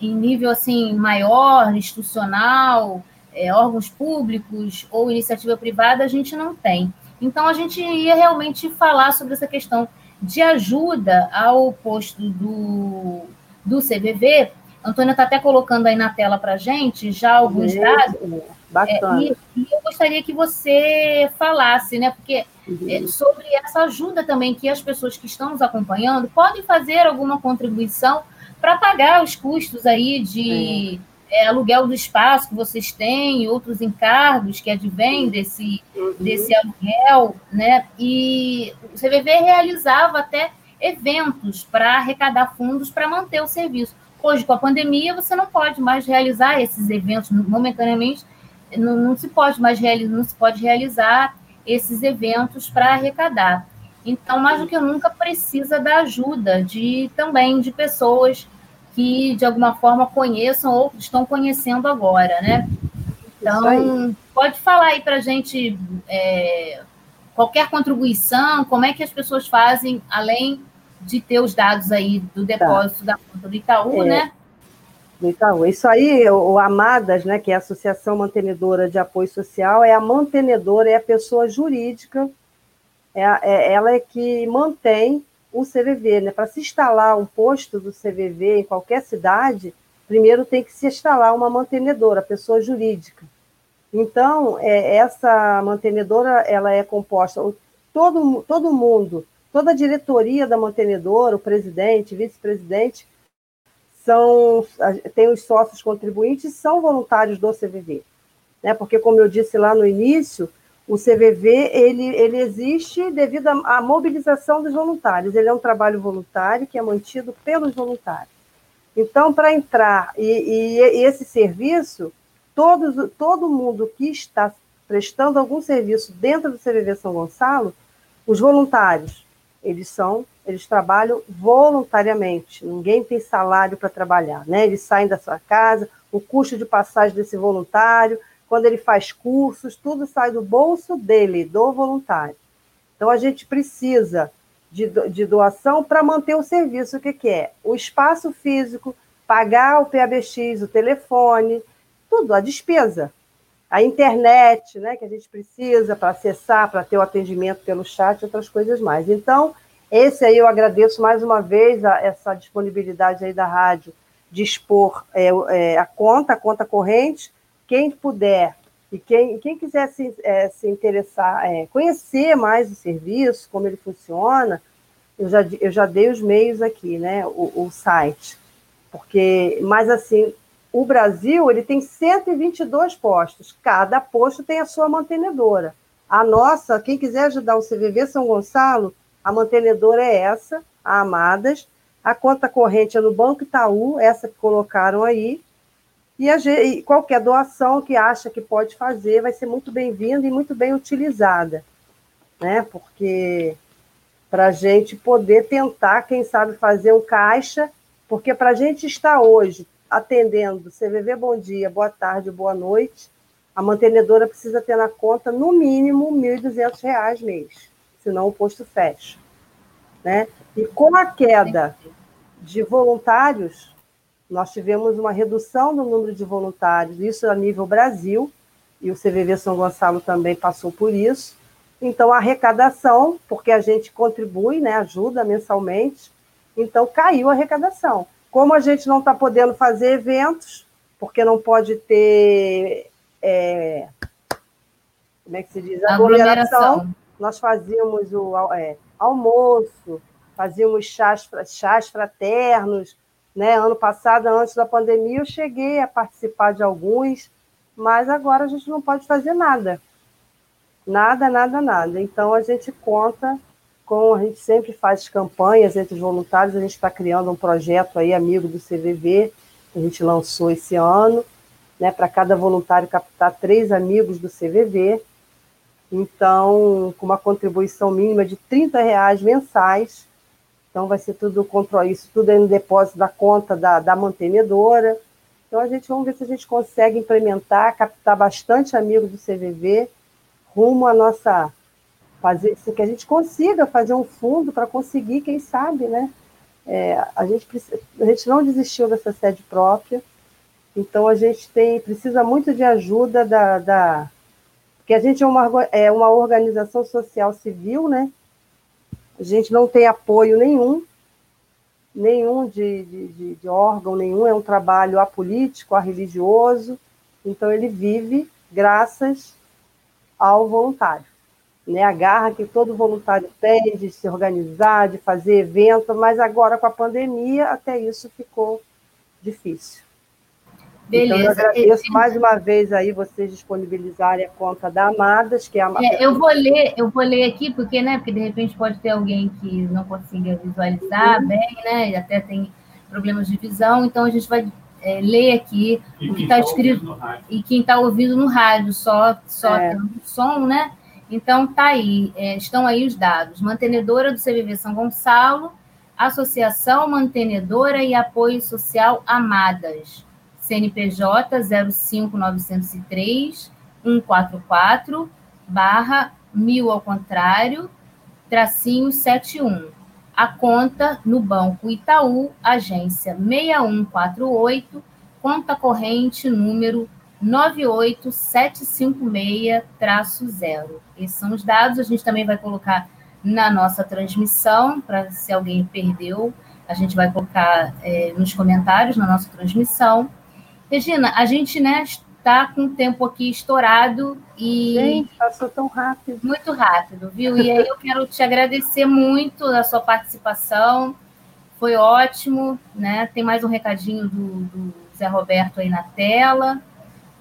em nível assim maior, institucional, é, órgãos públicos ou iniciativa privada, a gente não tem. Então, a gente ia realmente falar sobre essa questão de ajuda ao posto do, do CVV. Antônia está até colocando aí na tela para a gente já alguns dados. Bacana. É, e, e, eu gostaria que você falasse, né? Porque uhum. é, sobre essa ajuda também que as pessoas que estão nos acompanhando podem fazer alguma contribuição para pagar os custos aí de é, aluguel do espaço que vocês têm, outros encargos que advêm desse, uhum. desse aluguel, né? E o CVV realizava até eventos para arrecadar fundos para manter o serviço. Hoje, com a pandemia, você não pode mais realizar esses eventos momentaneamente, não, não se pode mais realizar, não se pode realizar esses eventos para arrecadar. Então, mais do que nunca, precisa da ajuda de também de pessoas que de alguma forma conheçam ou estão conhecendo agora, né? Então, pode falar aí para a gente é, qualquer contribuição, como é que as pessoas fazem, além de ter os dados aí do tá. depósito tá. da conta do Itaú, é, né? Do Itaú. Isso aí, o Amadas, né, que é a Associação Mantenedora de Apoio Social, é a mantenedora, é a pessoa jurídica, é, é ela é que mantém o CVV. Né? Para se instalar um posto do CVV em qualquer cidade, primeiro tem que se instalar uma mantenedora, pessoa jurídica. Então, é, essa mantenedora ela é composta, todo, todo mundo toda a diretoria da mantenedora, o presidente, vice-presidente, são tem os sócios contribuintes são voluntários do CVV, né? Porque como eu disse lá no início, o CVV ele, ele existe devido à mobilização dos voluntários. Ele é um trabalho voluntário que é mantido pelos voluntários. Então, para entrar e, e, e, esse serviço, todos, todo mundo que está prestando algum serviço dentro do CVV São Gonçalo, os voluntários, eles são, eles trabalham voluntariamente. Ninguém tem salário para trabalhar, né? Eles saem da sua casa, o custo de passagem desse voluntário, quando ele faz cursos, tudo sai do bolso dele, do voluntário. Então, a gente precisa de, de doação para manter o serviço. O que, que é? O espaço físico, pagar o PABX, o telefone, tudo, a despesa. A internet, né, que a gente precisa para acessar, para ter o atendimento pelo chat e outras coisas mais. Então, esse aí eu agradeço mais uma vez a, essa disponibilidade aí da rádio de expor é, é, a conta, a conta corrente, quem puder e quem, quem quiser se, é, se interessar, é, conhecer mais o serviço, como ele funciona, eu já, eu já dei os meios aqui, né, o, o site. Porque, mas assim, o Brasil ele tem 122 postos, cada posto tem a sua mantenedora. A nossa, quem quiser ajudar o CVV São Gonçalo, a mantenedora é essa, a Amadas. A conta corrente é no Banco Itaú, essa que colocaram aí. E, a, e qualquer doação que acha que pode fazer vai ser muito bem-vinda e muito bem utilizada, né? Porque para a gente poder tentar, quem sabe, fazer um caixa, porque para a gente estar hoje atendendo CVV Bom Dia, Boa Tarde, Boa Noite, a mantenedora precisa ter na conta no mínimo R$ 1.200 mês, senão o posto fecha. Né? E com a queda de voluntários, nós tivemos uma redução do número de voluntários, isso a nível Brasil, e o CVV São Gonçalo também passou por isso. Então, a arrecadação, porque a gente contribui, né, ajuda mensalmente, então caiu a arrecadação. Como a gente não está podendo fazer eventos, porque não pode ter, é, como é que se diz, aglomeração, aglomeração. nós fazíamos o é, almoço, fazíamos chás, chás fraternos, né? Ano passado, antes da pandemia, eu cheguei a participar de alguns, mas agora a gente não pode fazer nada. Nada, nada, nada. Então a gente conta com, a gente sempre faz campanhas entre os voluntários, a gente está criando um projeto aí, amigo do CVV, que a gente lançou esse ano, né, para cada voluntário captar três amigos do CVV. Então, com uma contribuição mínima de 30 reais mensais, então, vai ser tudo contra isso, tudo é no depósito da conta da, da mantenedora. Então, a gente vamos ver se a gente consegue implementar, captar bastante amigos do CVV, rumo a nossa. fazer que a gente consiga fazer um fundo para conseguir, quem sabe, né? É, a, gente, a gente não desistiu dessa sede própria, então a gente tem precisa muito de ajuda da. da porque a gente é uma, é uma organização social civil, né? A gente não tem apoio nenhum, nenhum de, de, de, órgão nenhum, é um trabalho apolítico, religioso, então ele vive graças ao voluntário. Né, a garra que todo voluntário tem de se organizar, de fazer evento, mas agora com a pandemia até isso ficou difícil. Beleza. Então, eu agradeço mais uma vez aí vocês disponibilizarem a conta da Amadas, que é a é, eu vou ler, eu vou ler aqui, porque, né, porque de repente pode ter alguém que não consiga visualizar uhum. bem, né? E até tem problemas de visão, então a gente vai é, ler aqui e o que está tá escrito e quem está ouvindo no rádio, só, só é. tendo som, né? Então tá aí, é, estão aí os dados. Mantenedora do CVV São Gonçalo, Associação Mantenedora e Apoio Social Amadas. CNPJ 05903 144 barra mil ao contrário, tracinho 71. A conta no Banco Itaú, agência 6148, conta corrente número 98756-0. Esses são os dados, a gente também vai colocar na nossa transmissão, para se alguém perdeu, a gente vai colocar é, nos comentários na nossa transmissão. Regina, a gente, né, está com o tempo aqui estourado e. Gente, passou tão rápido. Muito rápido, viu? E aí eu quero te agradecer muito a sua participação. Foi ótimo, né? Tem mais um recadinho do, do Zé Roberto aí na tela,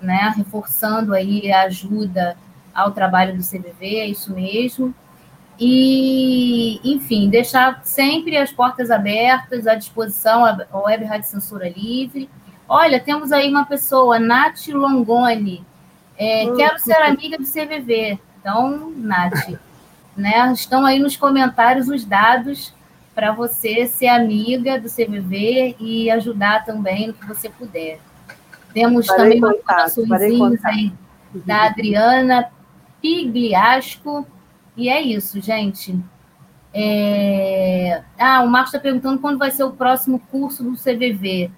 né? Reforçando aí a ajuda ao trabalho do CVV, é isso mesmo. E, enfim, deixar sempre as portas abertas à disposição, a Web Rádio Censura Livre. Olha, temos aí uma pessoa, Nath Longoni. É, hum. Quero ser amiga do CVV. Então, Nath, né, estão aí nos comentários os dados para você ser amiga do CVV e ajudar também no que você puder. Temos parei também coraçõezinhos aí da Adriana Pigliasco. E é isso, gente. É... Ah, o Marcos está perguntando quando vai ser o próximo curso do CVV,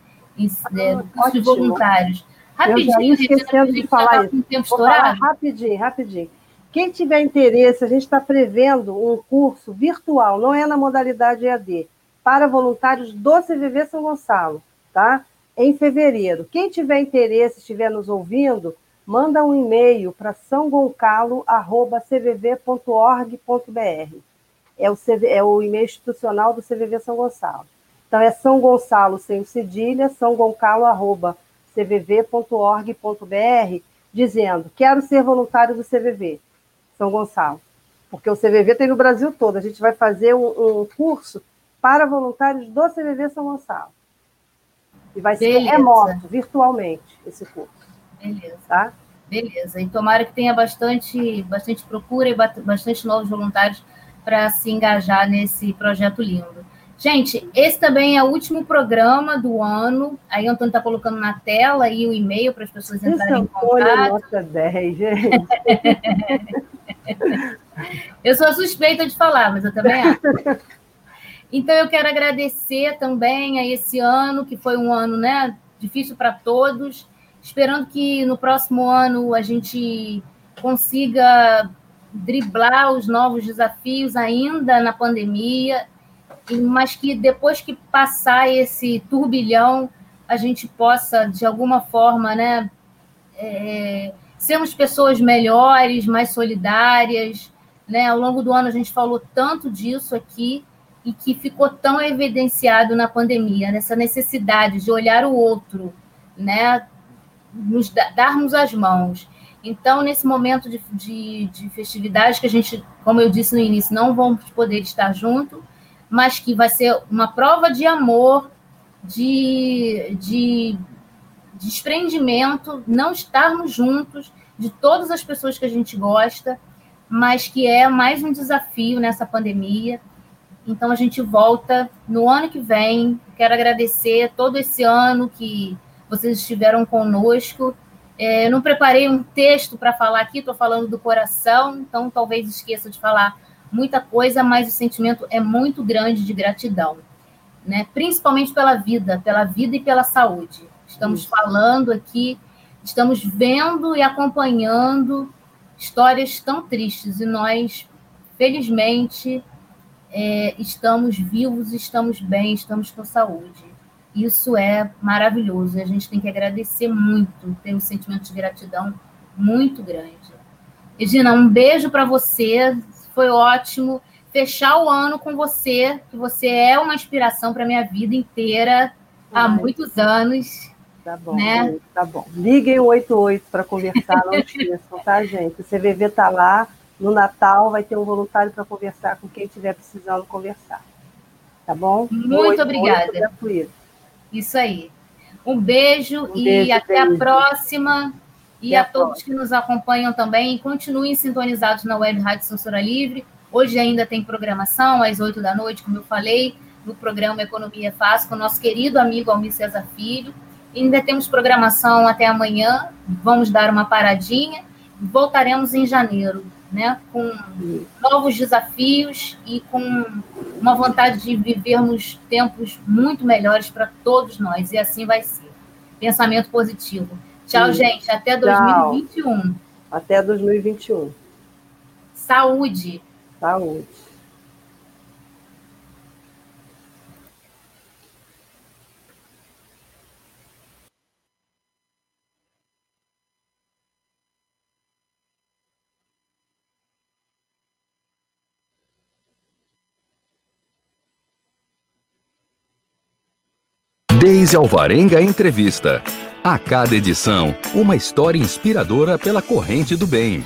é, do curso de voluntários. Rapidinho, Eu já esquecendo de falar isso. Vou falar rapidinho, rapidinho. Quem tiver interesse, a gente está prevendo um curso virtual, não é na modalidade EAD, para voluntários do CVV São Gonçalo, tá? Em fevereiro. Quem tiver interesse, estiver nos ouvindo, manda um e-mail para sãogoncalo.cvv.org.br. É o, CV, é o e-mail institucional do CVV São Gonçalo. Então, é São Gonçalo sem o cedilha, sãogoncalo.cvv.org.br, dizendo, quero ser voluntário do CVV São Gonçalo. Porque o CVV tem no Brasil todo. A gente vai fazer um, um curso para voluntários do CVV São Gonçalo. E vai ser Beleza. remoto, virtualmente, esse curso. Beleza. Tá? Beleza. E tomara que tenha bastante, bastante procura e bastante novos voluntários para se engajar nesse projeto lindo. Gente, esse também é o último programa do ano. Aí o Antônio está colocando na tela aí o e-mail para as pessoas entrarem em contato. Nota 10, gente. eu sou suspeita de falar, mas eu também acho. Então eu quero agradecer também a esse ano, que foi um ano né, difícil para todos esperando que no próximo ano a gente consiga driblar os novos desafios ainda na pandemia, mas que depois que passar esse turbilhão, a gente possa, de alguma forma, né, é, sermos pessoas melhores, mais solidárias. Né? Ao longo do ano a gente falou tanto disso aqui e que ficou tão evidenciado na pandemia, nessa necessidade de olhar o outro, né? nos darmos as mãos. Então, nesse momento de, de, de festividade, que a gente, como eu disse no início, não vamos poder estar junto, mas que vai ser uma prova de amor, de, de desprendimento, não estarmos juntos, de todas as pessoas que a gente gosta, mas que é mais um desafio nessa pandemia. Então, a gente volta no ano que vem. Quero agradecer todo esse ano que vocês estiveram conosco. É, não preparei um texto para falar aqui, estou falando do coração, então talvez esqueça de falar muita coisa, mas o sentimento é muito grande de gratidão, né? principalmente pela vida, pela vida e pela saúde. Estamos Isso. falando aqui, estamos vendo e acompanhando histórias tão tristes e nós, felizmente, é, estamos vivos, estamos bem, estamos com saúde. Isso é maravilhoso. A gente tem que agradecer muito, ter um sentimento de gratidão muito grande. Regina, um beijo para você. Foi ótimo fechar o ano com você, que você é uma inspiração para minha vida inteira há Ai. muitos anos. Tá bom, né? tá bom. Liguem o 88 para conversar, não esqueçam, tá, gente? O CVV tá lá. No Natal vai ter um voluntário para conversar com quem estiver precisando conversar. Tá bom? Muito obrigada. Isso aí. Um beijo, um e até beijo. a próxima. E até a todos que nos acompanham também. Continuem sintonizados na Web Rádio Censura Livre. Hoje ainda tem programação, às oito da noite, como eu falei, no programa Economia Fácil, com o nosso querido amigo Almir César Filho. E ainda temos programação até amanhã. Vamos dar uma paradinha. Voltaremos em janeiro né, com novos desafios e com uma vontade de vivermos tempos muito melhores para todos nós, e assim vai ser. Pensamento positivo. Tchau, gente. Até 2021. Tchau. Até 2021. Saúde. Saúde. Desde Alvarenga Entrevista. A cada edição, uma história inspiradora pela corrente do bem.